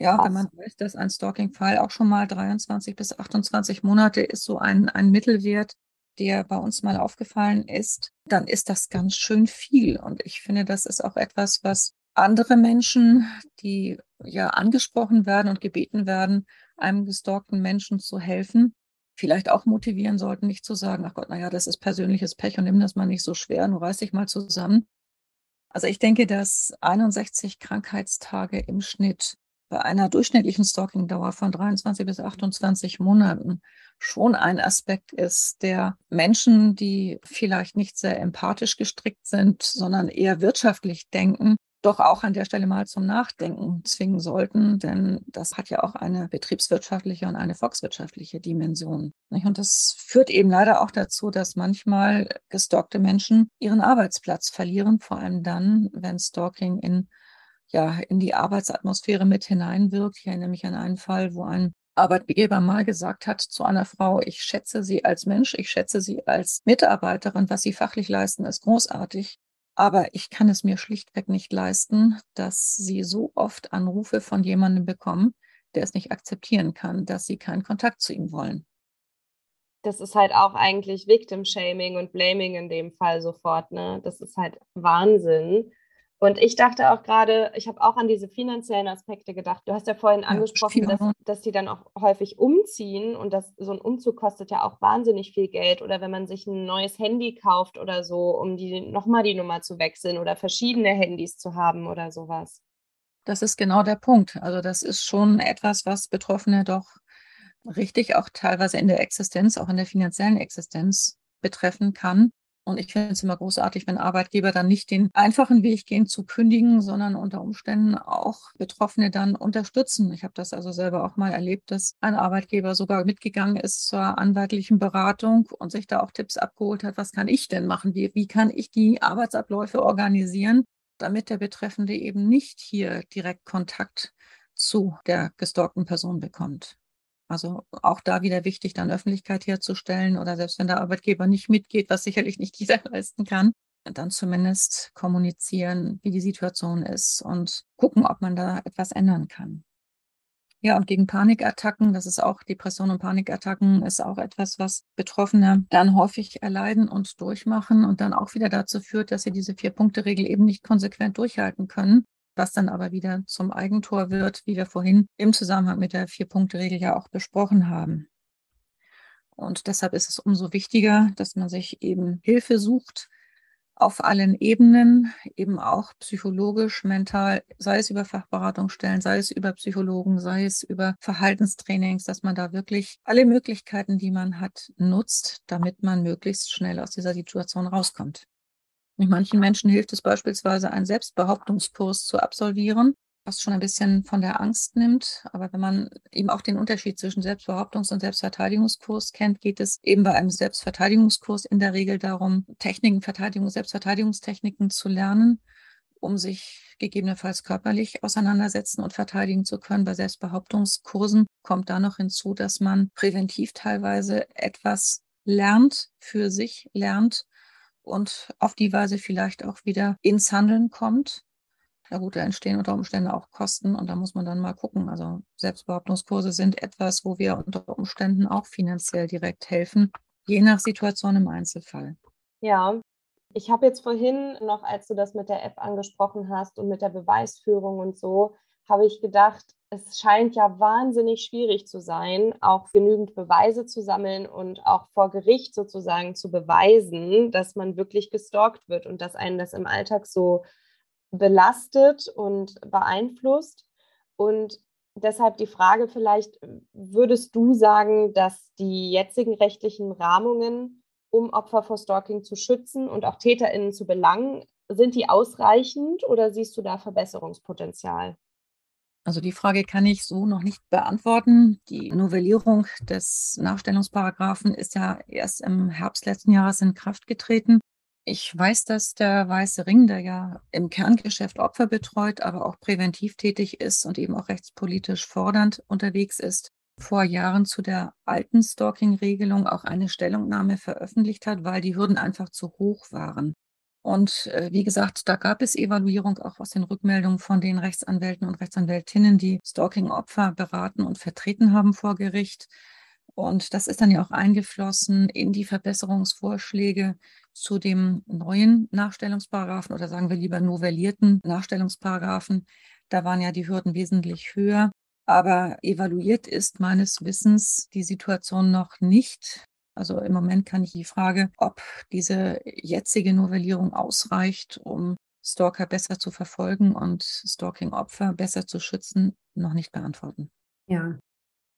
Ja, wenn man weiß, dass ein Stalking-Fall auch schon mal 23 bis 28 Monate ist, so ein, ein Mittelwert, der bei uns mal aufgefallen ist, dann ist das ganz schön viel. Und ich finde, das ist auch etwas, was andere Menschen, die ja angesprochen werden und gebeten werden, einem gestalkten Menschen zu helfen, vielleicht auch motivieren sollten, nicht zu sagen, ach Gott, naja, das ist persönliches Pech und nimm das mal nicht so schwer, nur reiß dich mal zusammen. Also ich denke, dass 61 Krankheitstage im Schnitt bei einer durchschnittlichen Stalking-Dauer von 23 bis 28 Monaten schon ein Aspekt ist, der Menschen, die vielleicht nicht sehr empathisch gestrickt sind, sondern eher wirtschaftlich denken, doch auch an der Stelle mal zum Nachdenken zwingen sollten, denn das hat ja auch eine betriebswirtschaftliche und eine volkswirtschaftliche Dimension. Und das führt eben leider auch dazu, dass manchmal gestalkte Menschen ihren Arbeitsplatz verlieren, vor allem dann, wenn Stalking in ja in die Arbeitsatmosphäre mit hineinwirkt. Ich erinnere mich an einen Fall, wo ein Arbeitgeber mal gesagt hat zu einer Frau, ich schätze sie als Mensch, ich schätze sie als Mitarbeiterin, was sie fachlich leisten, ist großartig. Aber ich kann es mir schlichtweg nicht leisten, dass sie so oft Anrufe von jemandem bekommen, der es nicht akzeptieren kann, dass sie keinen Kontakt zu ihm wollen. Das ist halt auch eigentlich Victim Shaming und Blaming in dem Fall sofort. Ne? Das ist halt Wahnsinn. Und ich dachte auch gerade, ich habe auch an diese finanziellen Aspekte gedacht. Du hast ja vorhin angesprochen, dass, dass die dann auch häufig umziehen und das, so ein Umzug kostet ja auch wahnsinnig viel Geld. Oder wenn man sich ein neues Handy kauft oder so, um die nochmal die Nummer zu wechseln oder verschiedene Handys zu haben oder sowas. Das ist genau der Punkt. Also das ist schon etwas, was Betroffene doch richtig auch teilweise in der Existenz, auch in der finanziellen Existenz betreffen kann. Und ich finde es immer großartig, wenn Arbeitgeber dann nicht den einfachen Weg gehen zu kündigen, sondern unter Umständen auch Betroffene dann unterstützen. Ich habe das also selber auch mal erlebt, dass ein Arbeitgeber sogar mitgegangen ist zur anwaltlichen Beratung und sich da auch Tipps abgeholt hat, was kann ich denn machen? Wie, wie kann ich die Arbeitsabläufe organisieren, damit der Betreffende eben nicht hier direkt Kontakt zu der gestalkten Person bekommt. Also auch da wieder wichtig, dann Öffentlichkeit herzustellen oder selbst wenn der Arbeitgeber nicht mitgeht, was sicherlich nicht jeder (laughs) leisten kann, dann zumindest kommunizieren, wie die Situation ist und gucken, ob man da etwas ändern kann. Ja, und gegen Panikattacken, das ist auch Depression und Panikattacken, ist auch etwas, was Betroffene dann häufig erleiden und durchmachen und dann auch wieder dazu führt, dass sie diese Vier-Punkte-Regel eben nicht konsequent durchhalten können was dann aber wieder zum Eigentor wird, wie wir vorhin im Zusammenhang mit der Vier-Punkte-Regel ja auch besprochen haben. Und deshalb ist es umso wichtiger, dass man sich eben Hilfe sucht auf allen Ebenen, eben auch psychologisch, mental, sei es über Fachberatungsstellen, sei es über Psychologen, sei es über Verhaltenstrainings, dass man da wirklich alle Möglichkeiten, die man hat, nutzt, damit man möglichst schnell aus dieser Situation rauskommt. Manchen Menschen hilft es beispielsweise, einen Selbstbehauptungskurs zu absolvieren. was schon ein bisschen von der Angst nimmt. Aber wenn man eben auch den Unterschied zwischen Selbstbehauptungs- und Selbstverteidigungskurs kennt, geht es eben bei einem Selbstverteidigungskurs in der Regel darum, Techniken, Verteidigung, Selbstverteidigungstechniken zu lernen, um sich gegebenenfalls körperlich auseinandersetzen und verteidigen zu können. Bei Selbstbehauptungskursen kommt da noch hinzu, dass man präventiv teilweise etwas lernt, für sich lernt und auf die Weise vielleicht auch wieder ins Handeln kommt. Ja gut, da entstehen unter Umständen auch Kosten und da muss man dann mal gucken. Also Selbstbehauptungskurse sind etwas, wo wir unter Umständen auch finanziell direkt helfen, je nach Situation im Einzelfall. Ja, ich habe jetzt vorhin noch, als du das mit der App angesprochen hast und mit der Beweisführung und so, habe ich gedacht, es scheint ja wahnsinnig schwierig zu sein, auch genügend Beweise zu sammeln und auch vor Gericht sozusagen zu beweisen, dass man wirklich gestalkt wird und dass einen das im Alltag so belastet und beeinflusst. Und deshalb die Frage vielleicht, würdest du sagen, dass die jetzigen rechtlichen Rahmungen, um Opfer vor Stalking zu schützen und auch Täterinnen zu belangen, sind die ausreichend oder siehst du da Verbesserungspotenzial? Also die Frage kann ich so noch nicht beantworten. Die Novellierung des Nachstellungsparagraphen ist ja erst im Herbst letzten Jahres in Kraft getreten. Ich weiß, dass der Weiße Ring, der ja im Kerngeschäft Opfer betreut, aber auch präventiv tätig ist und eben auch rechtspolitisch fordernd unterwegs ist, vor Jahren zu der alten Stalking-Regelung auch eine Stellungnahme veröffentlicht hat, weil die Hürden einfach zu hoch waren. Und äh, wie gesagt, da gab es Evaluierung auch aus den Rückmeldungen von den Rechtsanwälten und Rechtsanwältinnen, die Stalking-Opfer beraten und vertreten haben vor Gericht. Und das ist dann ja auch eingeflossen in die Verbesserungsvorschläge zu dem neuen Nachstellungsparagraphen oder sagen wir lieber novellierten Nachstellungsparagraphen. Da waren ja die Hürden wesentlich höher. Aber evaluiert ist meines Wissens die Situation noch nicht. Also im Moment kann ich die Frage, ob diese jetzige Novellierung ausreicht, um Stalker besser zu verfolgen und Stalking-Opfer besser zu schützen, noch nicht beantworten. Ja,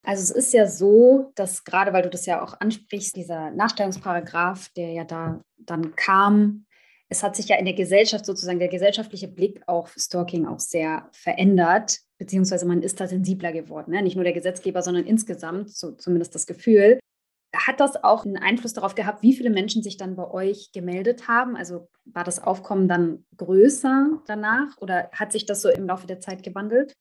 also es ist ja so, dass gerade weil du das ja auch ansprichst, dieser Nachstellungsparagraph, der ja da dann kam, es hat sich ja in der Gesellschaft sozusagen der gesellschaftliche Blick auf Stalking auch sehr verändert, beziehungsweise man ist da sensibler geworden. Ne? Nicht nur der Gesetzgeber, sondern insgesamt, so zumindest das Gefühl. Hat das auch einen Einfluss darauf gehabt, wie viele Menschen sich dann bei euch gemeldet haben? Also war das Aufkommen dann größer danach oder hat sich das so im Laufe der Zeit gewandelt?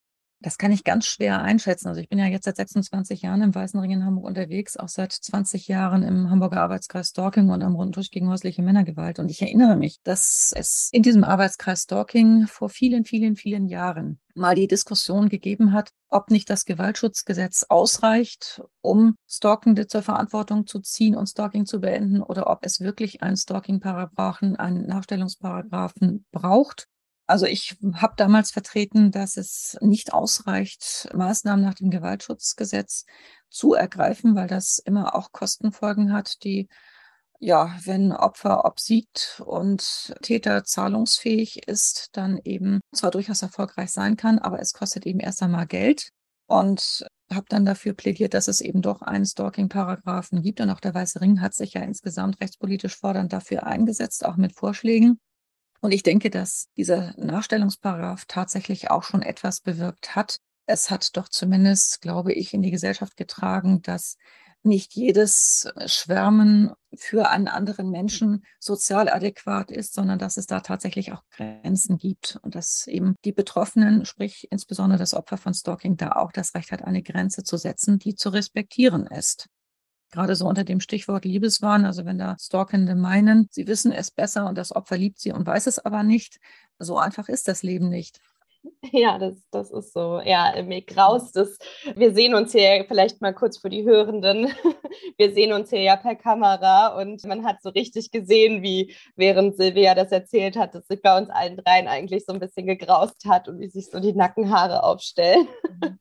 Das kann ich ganz schwer einschätzen. Also ich bin ja jetzt seit 26 Jahren im Weißen Ring in Hamburg unterwegs, auch seit 20 Jahren im Hamburger Arbeitskreis Stalking und am Runden Tisch gegen häusliche Männergewalt. Und ich erinnere mich, dass es in diesem Arbeitskreis Stalking vor vielen, vielen, vielen Jahren mal die Diskussion gegeben hat, ob nicht das Gewaltschutzgesetz ausreicht, um Stalkende zur Verantwortung zu ziehen und Stalking zu beenden, oder ob es wirklich einen Stalking-Paragraphen, einen Nachstellungsparagraphen braucht. Also ich habe damals vertreten, dass es nicht ausreicht, Maßnahmen nach dem Gewaltschutzgesetz zu ergreifen, weil das immer auch Kostenfolgen hat, die ja, wenn Opfer obsiegt und Täter zahlungsfähig ist, dann eben zwar durchaus erfolgreich sein kann, aber es kostet eben erst einmal Geld. Und habe dann dafür plädiert, dass es eben doch einen Stalking-Paragraphen gibt. Und auch der Weiße Ring hat sich ja insgesamt rechtspolitisch fordernd dafür eingesetzt, auch mit Vorschlägen. Und ich denke, dass dieser Nachstellungsparagraph tatsächlich auch schon etwas bewirkt hat. Es hat doch zumindest, glaube ich, in die Gesellschaft getragen, dass nicht jedes Schwärmen für einen anderen Menschen sozial adäquat ist, sondern dass es da tatsächlich auch Grenzen gibt und dass eben die Betroffenen, sprich insbesondere das Opfer von Stalking, da auch das Recht hat, eine Grenze zu setzen, die zu respektieren ist gerade so unter dem Stichwort Liebeswahn, also wenn da Stalkende meinen, sie wissen es besser und das Opfer liebt sie und weiß es aber nicht. So einfach ist das Leben nicht. (laughs) Ja, das, das ist so. Ja, mir graust es. Wir sehen uns hier vielleicht mal kurz für die Hörenden. (laughs) Wir sehen uns hier ja per Kamera und man hat so richtig gesehen, wie während Silvia das erzählt hat, dass sich bei uns allen dreien eigentlich so ein bisschen gegraust hat und wie sich so die Nackenhaare aufstellen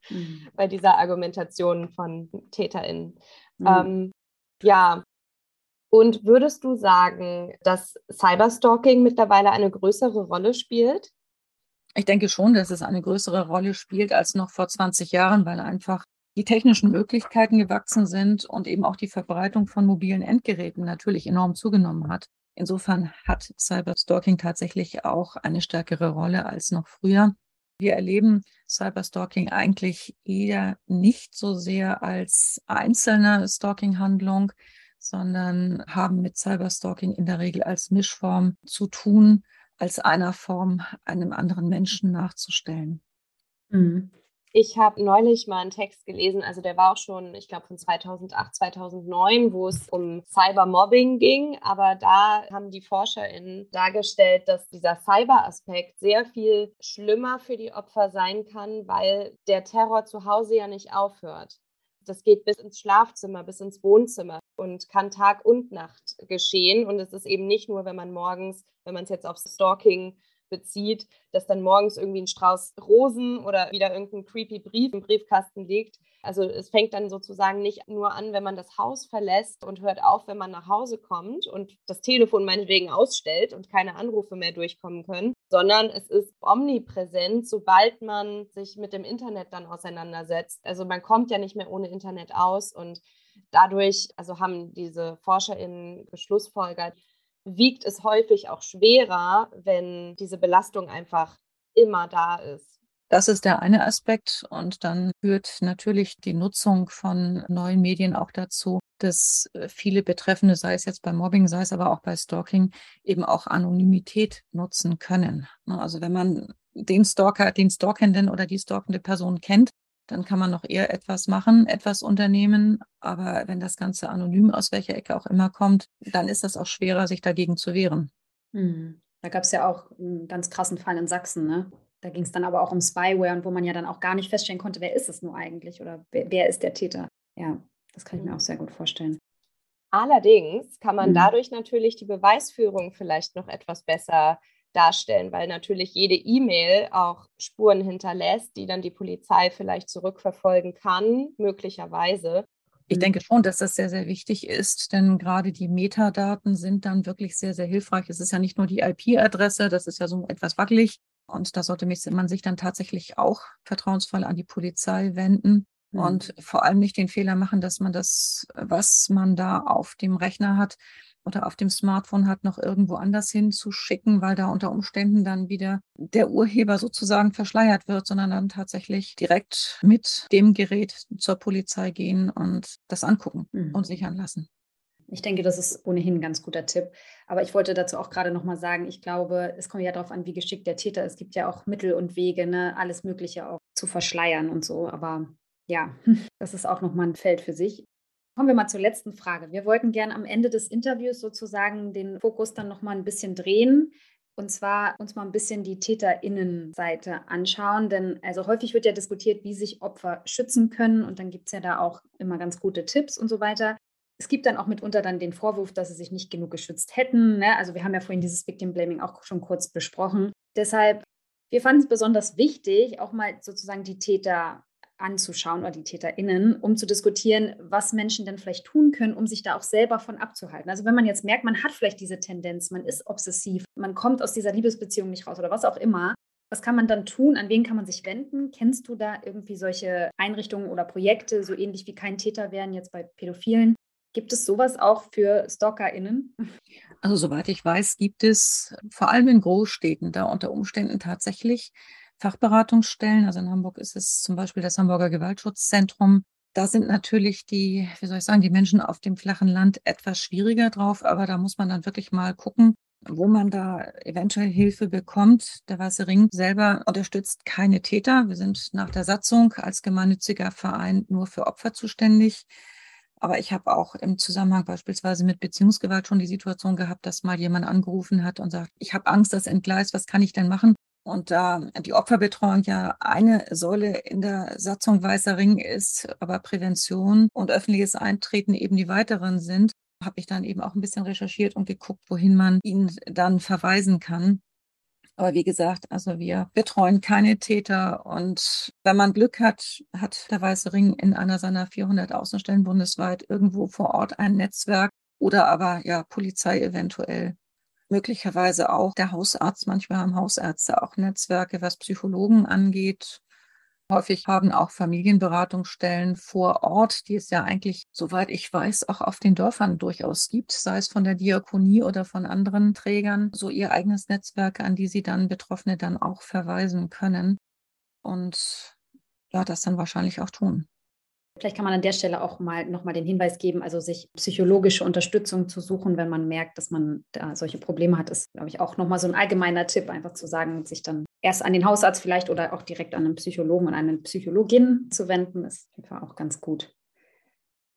mhm. (laughs) bei dieser Argumentation von TäterInnen. Mhm. Ähm, ja. Und würdest du sagen, dass Cyberstalking mittlerweile eine größere Rolle spielt? Ich denke schon, dass es eine größere Rolle spielt als noch vor 20 Jahren, weil einfach die technischen Möglichkeiten gewachsen sind und eben auch die Verbreitung von mobilen Endgeräten natürlich enorm zugenommen hat. Insofern hat Cyberstalking tatsächlich auch eine stärkere Rolle als noch früher. Wir erleben Cyberstalking eigentlich eher nicht so sehr als einzelne Stalking-Handlung, sondern haben mit Cyberstalking in der Regel als Mischform zu tun, als einer Form einem anderen Menschen nachzustellen. Mhm. Ich habe neulich mal einen Text gelesen, also der war auch schon, ich glaube, von 2008, 2009, wo es um Cybermobbing ging. Aber da haben die ForscherInnen dargestellt, dass dieser Cyber-Aspekt sehr viel schlimmer für die Opfer sein kann, weil der Terror zu Hause ja nicht aufhört. Das geht bis ins Schlafzimmer, bis ins Wohnzimmer und kann Tag und Nacht geschehen. Und es ist eben nicht nur, wenn man morgens, wenn man es jetzt auf Stalking bezieht, dass dann morgens irgendwie ein Strauß Rosen oder wieder irgendein creepy Brief im Briefkasten liegt. Also es fängt dann sozusagen nicht nur an, wenn man das Haus verlässt und hört auf, wenn man nach Hause kommt und das Telefon meinetwegen ausstellt und keine Anrufe mehr durchkommen können, sondern es ist omnipräsent, sobald man sich mit dem Internet dann auseinandersetzt. Also man kommt ja nicht mehr ohne Internet aus und dadurch, also haben diese ForscherInnen geschlussfolgert, wiegt es häufig auch schwerer, wenn diese Belastung einfach immer da ist. Das ist der eine Aspekt. Und dann führt natürlich die Nutzung von neuen Medien auch dazu, dass äh, viele Betreffende, sei es jetzt bei Mobbing, sei es aber auch bei Stalking, eben auch Anonymität nutzen können. Ne, also wenn man den Stalker, den Stalkenden oder die stalkende Person kennt, dann kann man noch eher etwas machen, etwas unternehmen. Aber wenn das Ganze anonym aus welcher Ecke auch immer kommt, dann ist das auch schwerer, sich dagegen zu wehren. Hm. Da gab es ja auch einen ganz krassen Fall in Sachsen, ne? Da ging es dann aber auch um Spyware und wo man ja dann auch gar nicht feststellen konnte, wer ist es nur eigentlich oder wer, wer ist der Täter. Ja, das kann ich mir auch sehr gut vorstellen. Allerdings kann man mhm. dadurch natürlich die Beweisführung vielleicht noch etwas besser darstellen, weil natürlich jede E-Mail auch Spuren hinterlässt, die dann die Polizei vielleicht zurückverfolgen kann, möglicherweise. Ich denke schon, dass das sehr, sehr wichtig ist, denn gerade die Metadaten sind dann wirklich sehr, sehr hilfreich. Es ist ja nicht nur die IP-Adresse, das ist ja so etwas wackelig. Und da sollte man sich dann tatsächlich auch vertrauensvoll an die Polizei wenden mhm. und vor allem nicht den Fehler machen, dass man das, was man da auf dem Rechner hat, oder auf dem Smartphone hat, noch irgendwo anders hinzuschicken, weil da unter Umständen dann wieder der Urheber sozusagen verschleiert wird, sondern dann tatsächlich direkt mit dem Gerät zur Polizei gehen und das angucken mhm. und sichern lassen. Ich denke, das ist ohnehin ein ganz guter Tipp. Aber ich wollte dazu auch gerade nochmal sagen, ich glaube, es kommt ja darauf an, wie geschickt der Täter ist. Es gibt ja auch Mittel und Wege, ne, alles Mögliche auch zu verschleiern und so. Aber ja, (laughs) das ist auch nochmal ein Feld für sich. Kommen wir mal zur letzten Frage. Wir wollten gerne am Ende des Interviews sozusagen den Fokus dann noch mal ein bisschen drehen und zwar uns mal ein bisschen die TäterInnenseite anschauen, denn also häufig wird ja diskutiert, wie sich Opfer schützen können und dann gibt es ja da auch immer ganz gute Tipps und so weiter. Es gibt dann auch mitunter dann den Vorwurf, dass sie sich nicht genug geschützt hätten. Ne? Also wir haben ja vorhin dieses Victim Blaming auch schon kurz besprochen. Deshalb, wir fanden es besonders wichtig, auch mal sozusagen die Täter anzuschauen oder die TäterInnen, um zu diskutieren, was Menschen denn vielleicht tun können, um sich da auch selber von abzuhalten. Also wenn man jetzt merkt, man hat vielleicht diese Tendenz, man ist obsessiv, man kommt aus dieser Liebesbeziehung nicht raus oder was auch immer, was kann man dann tun? An wen kann man sich wenden? Kennst du da irgendwie solche Einrichtungen oder Projekte, so ähnlich wie kein Täter wären jetzt bei Pädophilen? Gibt es sowas auch für StalkerInnen? Also soweit ich weiß, gibt es vor allem in Großstädten da unter Umständen tatsächlich Fachberatungsstellen. Also in Hamburg ist es zum Beispiel das Hamburger Gewaltschutzzentrum. Da sind natürlich die, wie soll ich sagen, die Menschen auf dem flachen Land etwas schwieriger drauf, aber da muss man dann wirklich mal gucken, wo man da eventuell Hilfe bekommt. Der Weiße Ring selber unterstützt keine Täter. Wir sind nach der Satzung als gemeinnütziger Verein nur für Opfer zuständig. Aber ich habe auch im Zusammenhang beispielsweise mit Beziehungsgewalt schon die Situation gehabt, dass mal jemand angerufen hat und sagt, ich habe Angst, das entgleist, was kann ich denn machen? Und da die Opferbetreuung ja eine Säule in der Satzung Weißer Ring ist, aber Prävention und öffentliches Eintreten eben die weiteren sind, habe ich dann eben auch ein bisschen recherchiert und geguckt, wohin man ihn dann verweisen kann. Aber wie gesagt, also wir betreuen keine Täter und wenn man Glück hat, hat der Weiße Ring in einer seiner 400 Außenstellen bundesweit irgendwo vor Ort ein Netzwerk oder aber ja Polizei eventuell möglicherweise auch der Hausarzt. Manchmal haben Hausärzte auch Netzwerke, was Psychologen angeht. Häufig haben auch Familienberatungsstellen vor Ort, die es ja eigentlich, soweit ich weiß, auch auf den Dörfern durchaus gibt, sei es von der Diakonie oder von anderen Trägern, so ihr eigenes Netzwerk, an die sie dann Betroffene dann auch verweisen können. und ja, das dann wahrscheinlich auch tun. Vielleicht kann man an der Stelle auch mal nochmal den Hinweis geben, also sich psychologische Unterstützung zu suchen, wenn man merkt, dass man da solche Probleme hat, ist, glaube ich, auch nochmal so ein allgemeiner Tipp, einfach zu sagen, sich dann erst an den Hausarzt vielleicht oder auch direkt an einen Psychologen und eine Psychologin zu wenden, ist Fall auch ganz gut.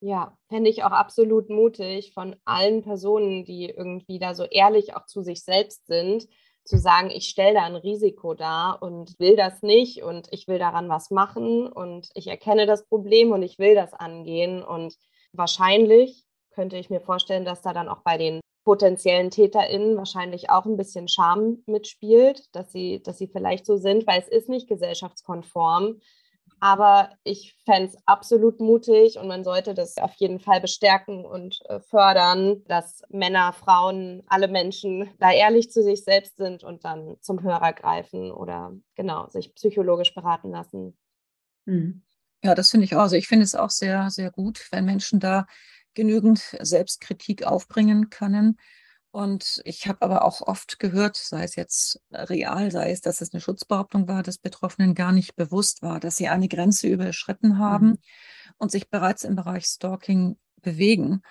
Ja, fände ich auch absolut mutig von allen Personen, die irgendwie da so ehrlich auch zu sich selbst sind, zu sagen, ich stelle da ein Risiko dar und will das nicht und ich will daran was machen und ich erkenne das Problem und ich will das angehen. Und wahrscheinlich könnte ich mir vorstellen, dass da dann auch bei den potenziellen TäterInnen wahrscheinlich auch ein bisschen Scham mitspielt, dass sie, dass sie vielleicht so sind, weil es ist nicht gesellschaftskonform. Aber ich fände es absolut mutig und man sollte das auf jeden Fall bestärken und äh, fördern, dass Männer, Frauen, alle Menschen da ehrlich zu sich selbst sind und dann zum Hörer greifen oder genau sich psychologisch beraten lassen. Mhm. Ja, das finde ich auch. Also ich finde es auch sehr, sehr gut, wenn Menschen da genügend Selbstkritik aufbringen können und ich habe aber auch oft gehört, sei es jetzt real, sei es, dass es eine Schutzbehauptung war, dass Betroffenen gar nicht bewusst war, dass sie eine Grenze überschritten haben mhm. und sich bereits im Bereich Stalking bewegen.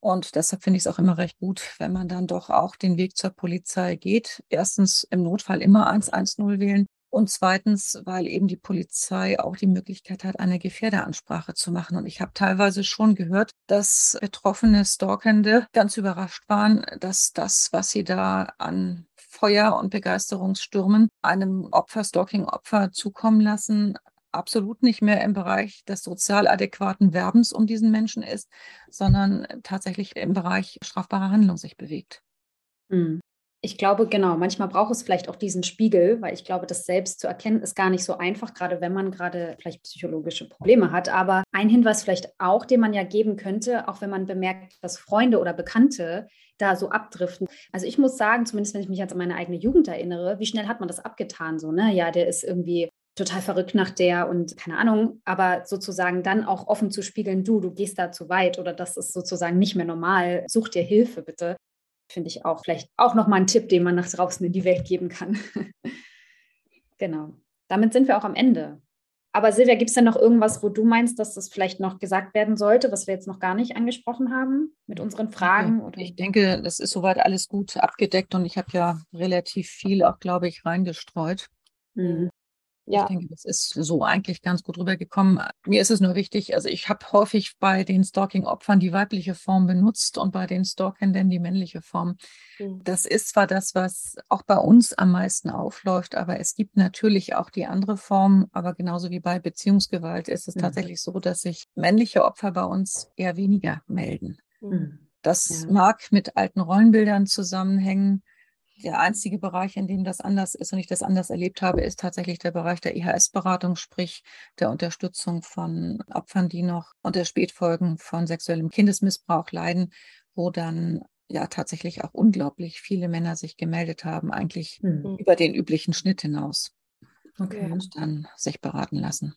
Und deshalb finde ich es auch immer recht gut, wenn man dann doch auch den Weg zur Polizei geht. Erstens im Notfall immer 110 wählen und zweitens, weil eben die Polizei auch die Möglichkeit hat, eine Gefährderansprache zu machen. Und ich habe teilweise schon gehört, dass betroffene Stalkende ganz überrascht waren, dass das, was sie da an Feuer und Begeisterungsstürmen einem Opfer, Stalking-Opfer zukommen lassen, absolut nicht mehr im Bereich des sozial adäquaten Werbens um diesen Menschen ist, sondern tatsächlich im Bereich strafbarer Handlung sich bewegt. Mhm. Ich glaube, genau, manchmal braucht es vielleicht auch diesen Spiegel, weil ich glaube, das selbst zu erkennen ist gar nicht so einfach, gerade wenn man gerade vielleicht psychologische Probleme hat. Aber ein Hinweis vielleicht auch, den man ja geben könnte, auch wenn man bemerkt, dass Freunde oder Bekannte da so abdriften. Also ich muss sagen, zumindest wenn ich mich jetzt an meine eigene Jugend erinnere, wie schnell hat man das abgetan? So, ne? Ja, der ist irgendwie total verrückt nach der und keine Ahnung, aber sozusagen dann auch offen zu spiegeln, du, du gehst da zu weit oder das ist sozusagen nicht mehr normal, such dir Hilfe bitte finde ich auch vielleicht auch nochmal ein Tipp, den man nach draußen in die Welt geben kann. (laughs) genau. Damit sind wir auch am Ende. Aber Silvia, gibt es denn noch irgendwas, wo du meinst, dass das vielleicht noch gesagt werden sollte, was wir jetzt noch gar nicht angesprochen haben mit unseren Fragen? Oder? Ich denke, das ist soweit alles gut abgedeckt und ich habe ja relativ viel auch, glaube ich, reingestreut. Mhm. Ja. Ich denke, das ist so eigentlich ganz gut rübergekommen. Mir ist es nur wichtig, also ich habe häufig bei den Stalking-Opfern die weibliche Form benutzt und bei den Stalkenden die männliche Form. Mhm. Das ist zwar das, was auch bei uns am meisten aufläuft, aber es gibt natürlich auch die andere Form. Aber genauso wie bei Beziehungsgewalt ist es mhm. tatsächlich so, dass sich männliche Opfer bei uns eher weniger melden. Mhm. Das ja. mag mit alten Rollenbildern zusammenhängen der einzige Bereich, in dem das anders ist und ich das anders erlebt habe, ist tatsächlich der Bereich der IHS-Beratung, sprich der Unterstützung von Opfern, die noch unter Spätfolgen von sexuellem Kindesmissbrauch leiden, wo dann ja tatsächlich auch unglaublich viele Männer sich gemeldet haben, eigentlich mhm. über den üblichen Schnitt hinaus. Okay. Und dann sich beraten lassen.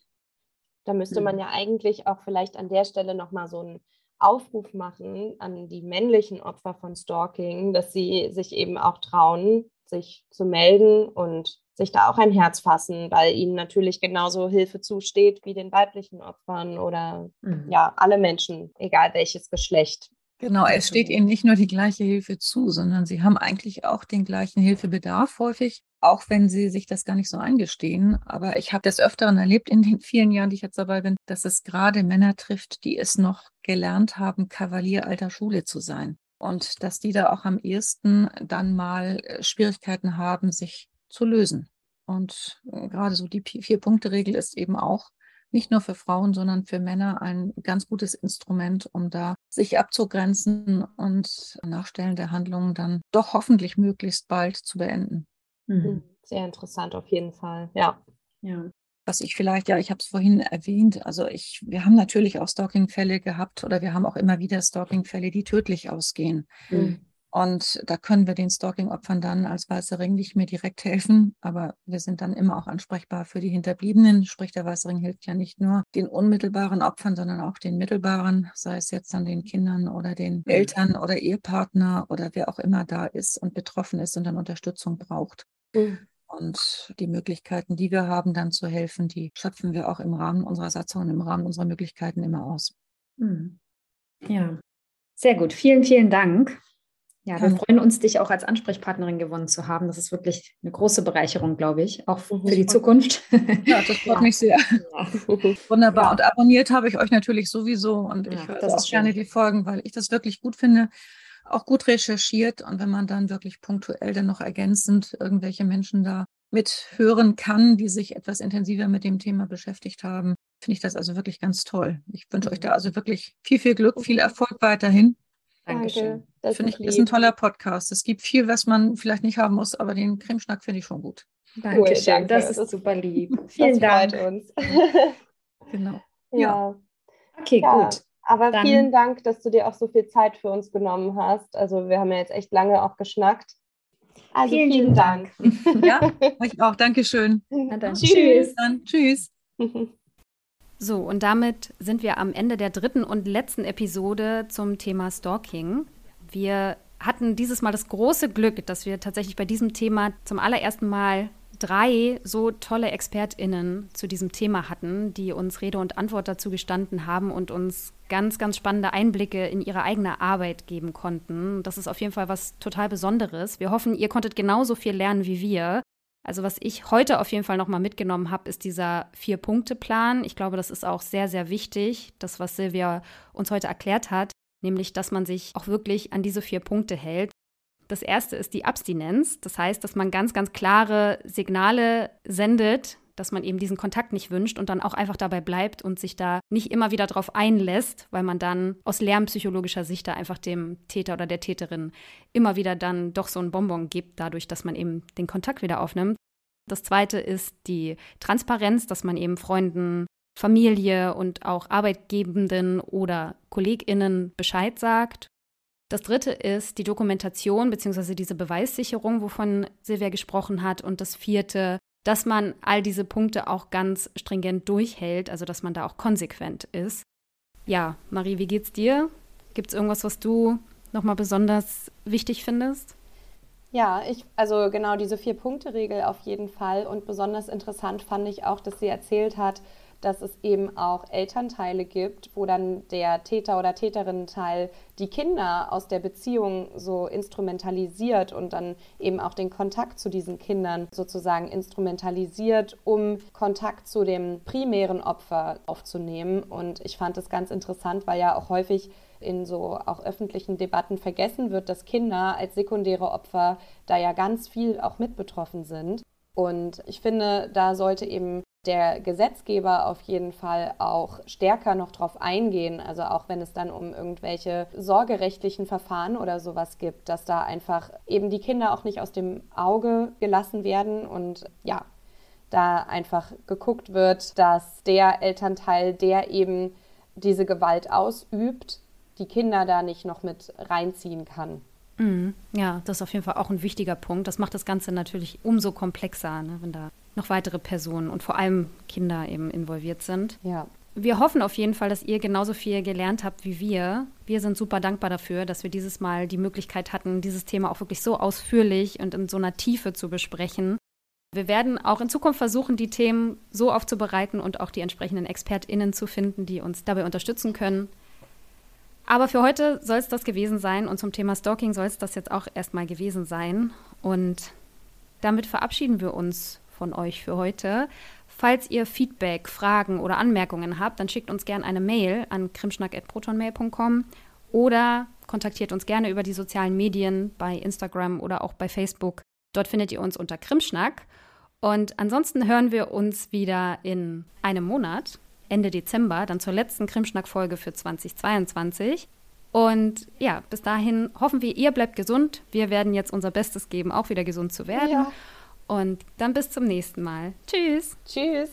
Da müsste man ja eigentlich auch vielleicht an der Stelle nochmal so ein Aufruf machen an die männlichen Opfer von Stalking, dass sie sich eben auch trauen, sich zu melden und sich da auch ein Herz fassen, weil ihnen natürlich genauso Hilfe zusteht wie den weiblichen Opfern oder mhm. ja, alle Menschen, egal welches Geschlecht. Genau, es steht ihnen nicht nur die gleiche Hilfe zu, sondern sie haben eigentlich auch den gleichen Hilfebedarf häufig, auch wenn sie sich das gar nicht so eingestehen. Aber ich habe des Öfteren erlebt in den vielen Jahren, die ich jetzt dabei bin, dass es gerade Männer trifft, die es noch gelernt haben, Kavalier alter Schule zu sein. Und dass die da auch am ehesten dann mal äh, Schwierigkeiten haben, sich zu lösen. Und äh, gerade so die Vier-Punkte-Regel ist eben auch, nicht nur für Frauen, sondern für Männer ein ganz gutes Instrument, um da sich abzugrenzen und nachstellende Handlungen dann doch hoffentlich möglichst bald zu beenden. Mhm. Hm, sehr interessant auf jeden Fall, ja. Ja. Was ich vielleicht, ja, ich habe es vorhin erwähnt, also ich, wir haben natürlich auch Stalking-Fälle gehabt oder wir haben auch immer wieder Stalking-Fälle, die tödlich ausgehen. Mhm. Und da können wir den Stalking-Opfern dann als Weißer Ring nicht mehr direkt helfen, aber wir sind dann immer auch ansprechbar für die Hinterbliebenen. Sprich, der Weiße Ring hilft ja nicht nur den unmittelbaren Opfern, sondern auch den mittelbaren, sei es jetzt dann den Kindern oder den mhm. Eltern oder Ehepartner oder wer auch immer da ist und betroffen ist und dann Unterstützung braucht. Mhm. Und die Möglichkeiten, die wir haben, dann zu helfen, die schöpfen wir auch im Rahmen unserer Satzung und im Rahmen unserer Möglichkeiten immer aus. Hm. Ja, sehr gut. Vielen, vielen Dank. Ja, wir freuen uns, dich auch als Ansprechpartnerin gewonnen zu haben. Das ist wirklich eine große Bereicherung, glaube ich, auch für die Zukunft. Ja, das freut ja. mich sehr. Ja. Wunderbar. Ja. Und abonniert habe ich euch natürlich sowieso und ich höre auch gerne die Folgen, weil ich das wirklich gut finde. Auch gut recherchiert und wenn man dann wirklich punktuell dann noch ergänzend irgendwelche Menschen da mithören kann, die sich etwas intensiver mit dem Thema beschäftigt haben, finde ich das also wirklich ganz toll. Ich wünsche euch da also wirklich viel, viel Glück, viel Erfolg weiterhin. Dankeschön. Das finde ich, lieb. ist ein toller Podcast. Es gibt viel, was man vielleicht nicht haben muss, aber den Cremeschnack finde ich schon gut. Dankeschön, cool, danke. das ist super lieb. Vielen das Dank. uns. genau. (laughs) Ja. ja. Okay, ja. gut. Aber Dann. vielen Dank, dass du dir auch so viel Zeit für uns genommen hast. Also wir haben ja jetzt echt lange auch geschnackt. Also vielen, vielen Dank. Dank. (laughs) ja, euch auch. Dankeschön. Na dann. Tschüss. Dann. Tschüss. (laughs) So, und damit sind wir am Ende der dritten und letzten Episode zum Thema Stalking. Wir hatten dieses Mal das große Glück, dass wir tatsächlich bei diesem Thema zum allerersten Mal drei so tolle ExpertInnen zu diesem Thema hatten, die uns Rede und Antwort dazu gestanden haben und uns ganz, ganz spannende Einblicke in ihre eigene Arbeit geben konnten. Das ist auf jeden Fall was total Besonderes. Wir hoffen, ihr konntet genauso viel lernen wie wir. Also was ich heute auf jeden Fall nochmal mitgenommen habe, ist dieser Vier-Punkte-Plan. Ich glaube, das ist auch sehr, sehr wichtig, das, was Silvia uns heute erklärt hat, nämlich, dass man sich auch wirklich an diese vier Punkte hält. Das erste ist die Abstinenz. Das heißt, dass man ganz, ganz klare Signale sendet, dass man eben diesen Kontakt nicht wünscht und dann auch einfach dabei bleibt und sich da nicht immer wieder drauf einlässt, weil man dann aus lärmpsychologischer Sicht da einfach dem Täter oder der Täterin immer wieder dann doch so ein Bonbon gibt, dadurch, dass man eben den Kontakt wieder aufnimmt. Das zweite ist die Transparenz, dass man eben Freunden, Familie und auch Arbeitgebenden oder KollegInnen Bescheid sagt. Das dritte ist die Dokumentation bzw. diese Beweissicherung, wovon Silvia gesprochen hat. Und das vierte dass man all diese Punkte auch ganz stringent durchhält, also dass man da auch konsequent ist. Ja, Marie, wie geht's dir? Gibt es irgendwas, was du nochmal besonders wichtig findest? Ja, ich, also genau diese Vier-Punkte-Regel auf jeden Fall. Und besonders interessant fand ich auch, dass sie erzählt hat, dass es eben auch Elternteile gibt, wo dann der Täter oder Täterinnenteil die Kinder aus der Beziehung so instrumentalisiert und dann eben auch den Kontakt zu diesen Kindern sozusagen instrumentalisiert, um Kontakt zu dem primären Opfer aufzunehmen. Und ich fand es ganz interessant, weil ja auch häufig in so auch öffentlichen Debatten vergessen wird, dass Kinder als sekundäre Opfer da ja ganz viel auch mit betroffen sind. Und ich finde, da sollte eben der Gesetzgeber auf jeden Fall auch stärker noch drauf eingehen, also auch wenn es dann um irgendwelche sorgerechtlichen Verfahren oder sowas gibt, dass da einfach eben die Kinder auch nicht aus dem Auge gelassen werden und ja, da einfach geguckt wird, dass der Elternteil, der eben diese Gewalt ausübt, die Kinder da nicht noch mit reinziehen kann. Mhm. Ja, das ist auf jeden Fall auch ein wichtiger Punkt. Das macht das Ganze natürlich umso komplexer, ne, wenn da noch weitere Personen und vor allem Kinder eben involviert sind. Ja. Wir hoffen auf jeden Fall, dass ihr genauso viel gelernt habt wie wir. Wir sind super dankbar dafür, dass wir dieses Mal die Möglichkeit hatten, dieses Thema auch wirklich so ausführlich und in so einer Tiefe zu besprechen. Wir werden auch in Zukunft versuchen, die Themen so aufzubereiten und auch die entsprechenden ExpertInnen zu finden, die uns dabei unterstützen können. Aber für heute soll es das gewesen sein und zum Thema Stalking soll es das jetzt auch erstmal gewesen sein. Und damit verabschieden wir uns von euch für heute. Falls ihr Feedback, Fragen oder Anmerkungen habt, dann schickt uns gerne eine Mail an krimschnack.protonmail.com oder kontaktiert uns gerne über die sozialen Medien bei Instagram oder auch bei Facebook. Dort findet ihr uns unter Krimschnack. Und ansonsten hören wir uns wieder in einem Monat, Ende Dezember, dann zur letzten Krimschnack-Folge für 2022. Und ja, bis dahin hoffen wir, ihr bleibt gesund. Wir werden jetzt unser Bestes geben, auch wieder gesund zu werden. Ja. Und dann bis zum nächsten Mal. Tschüss. Tschüss.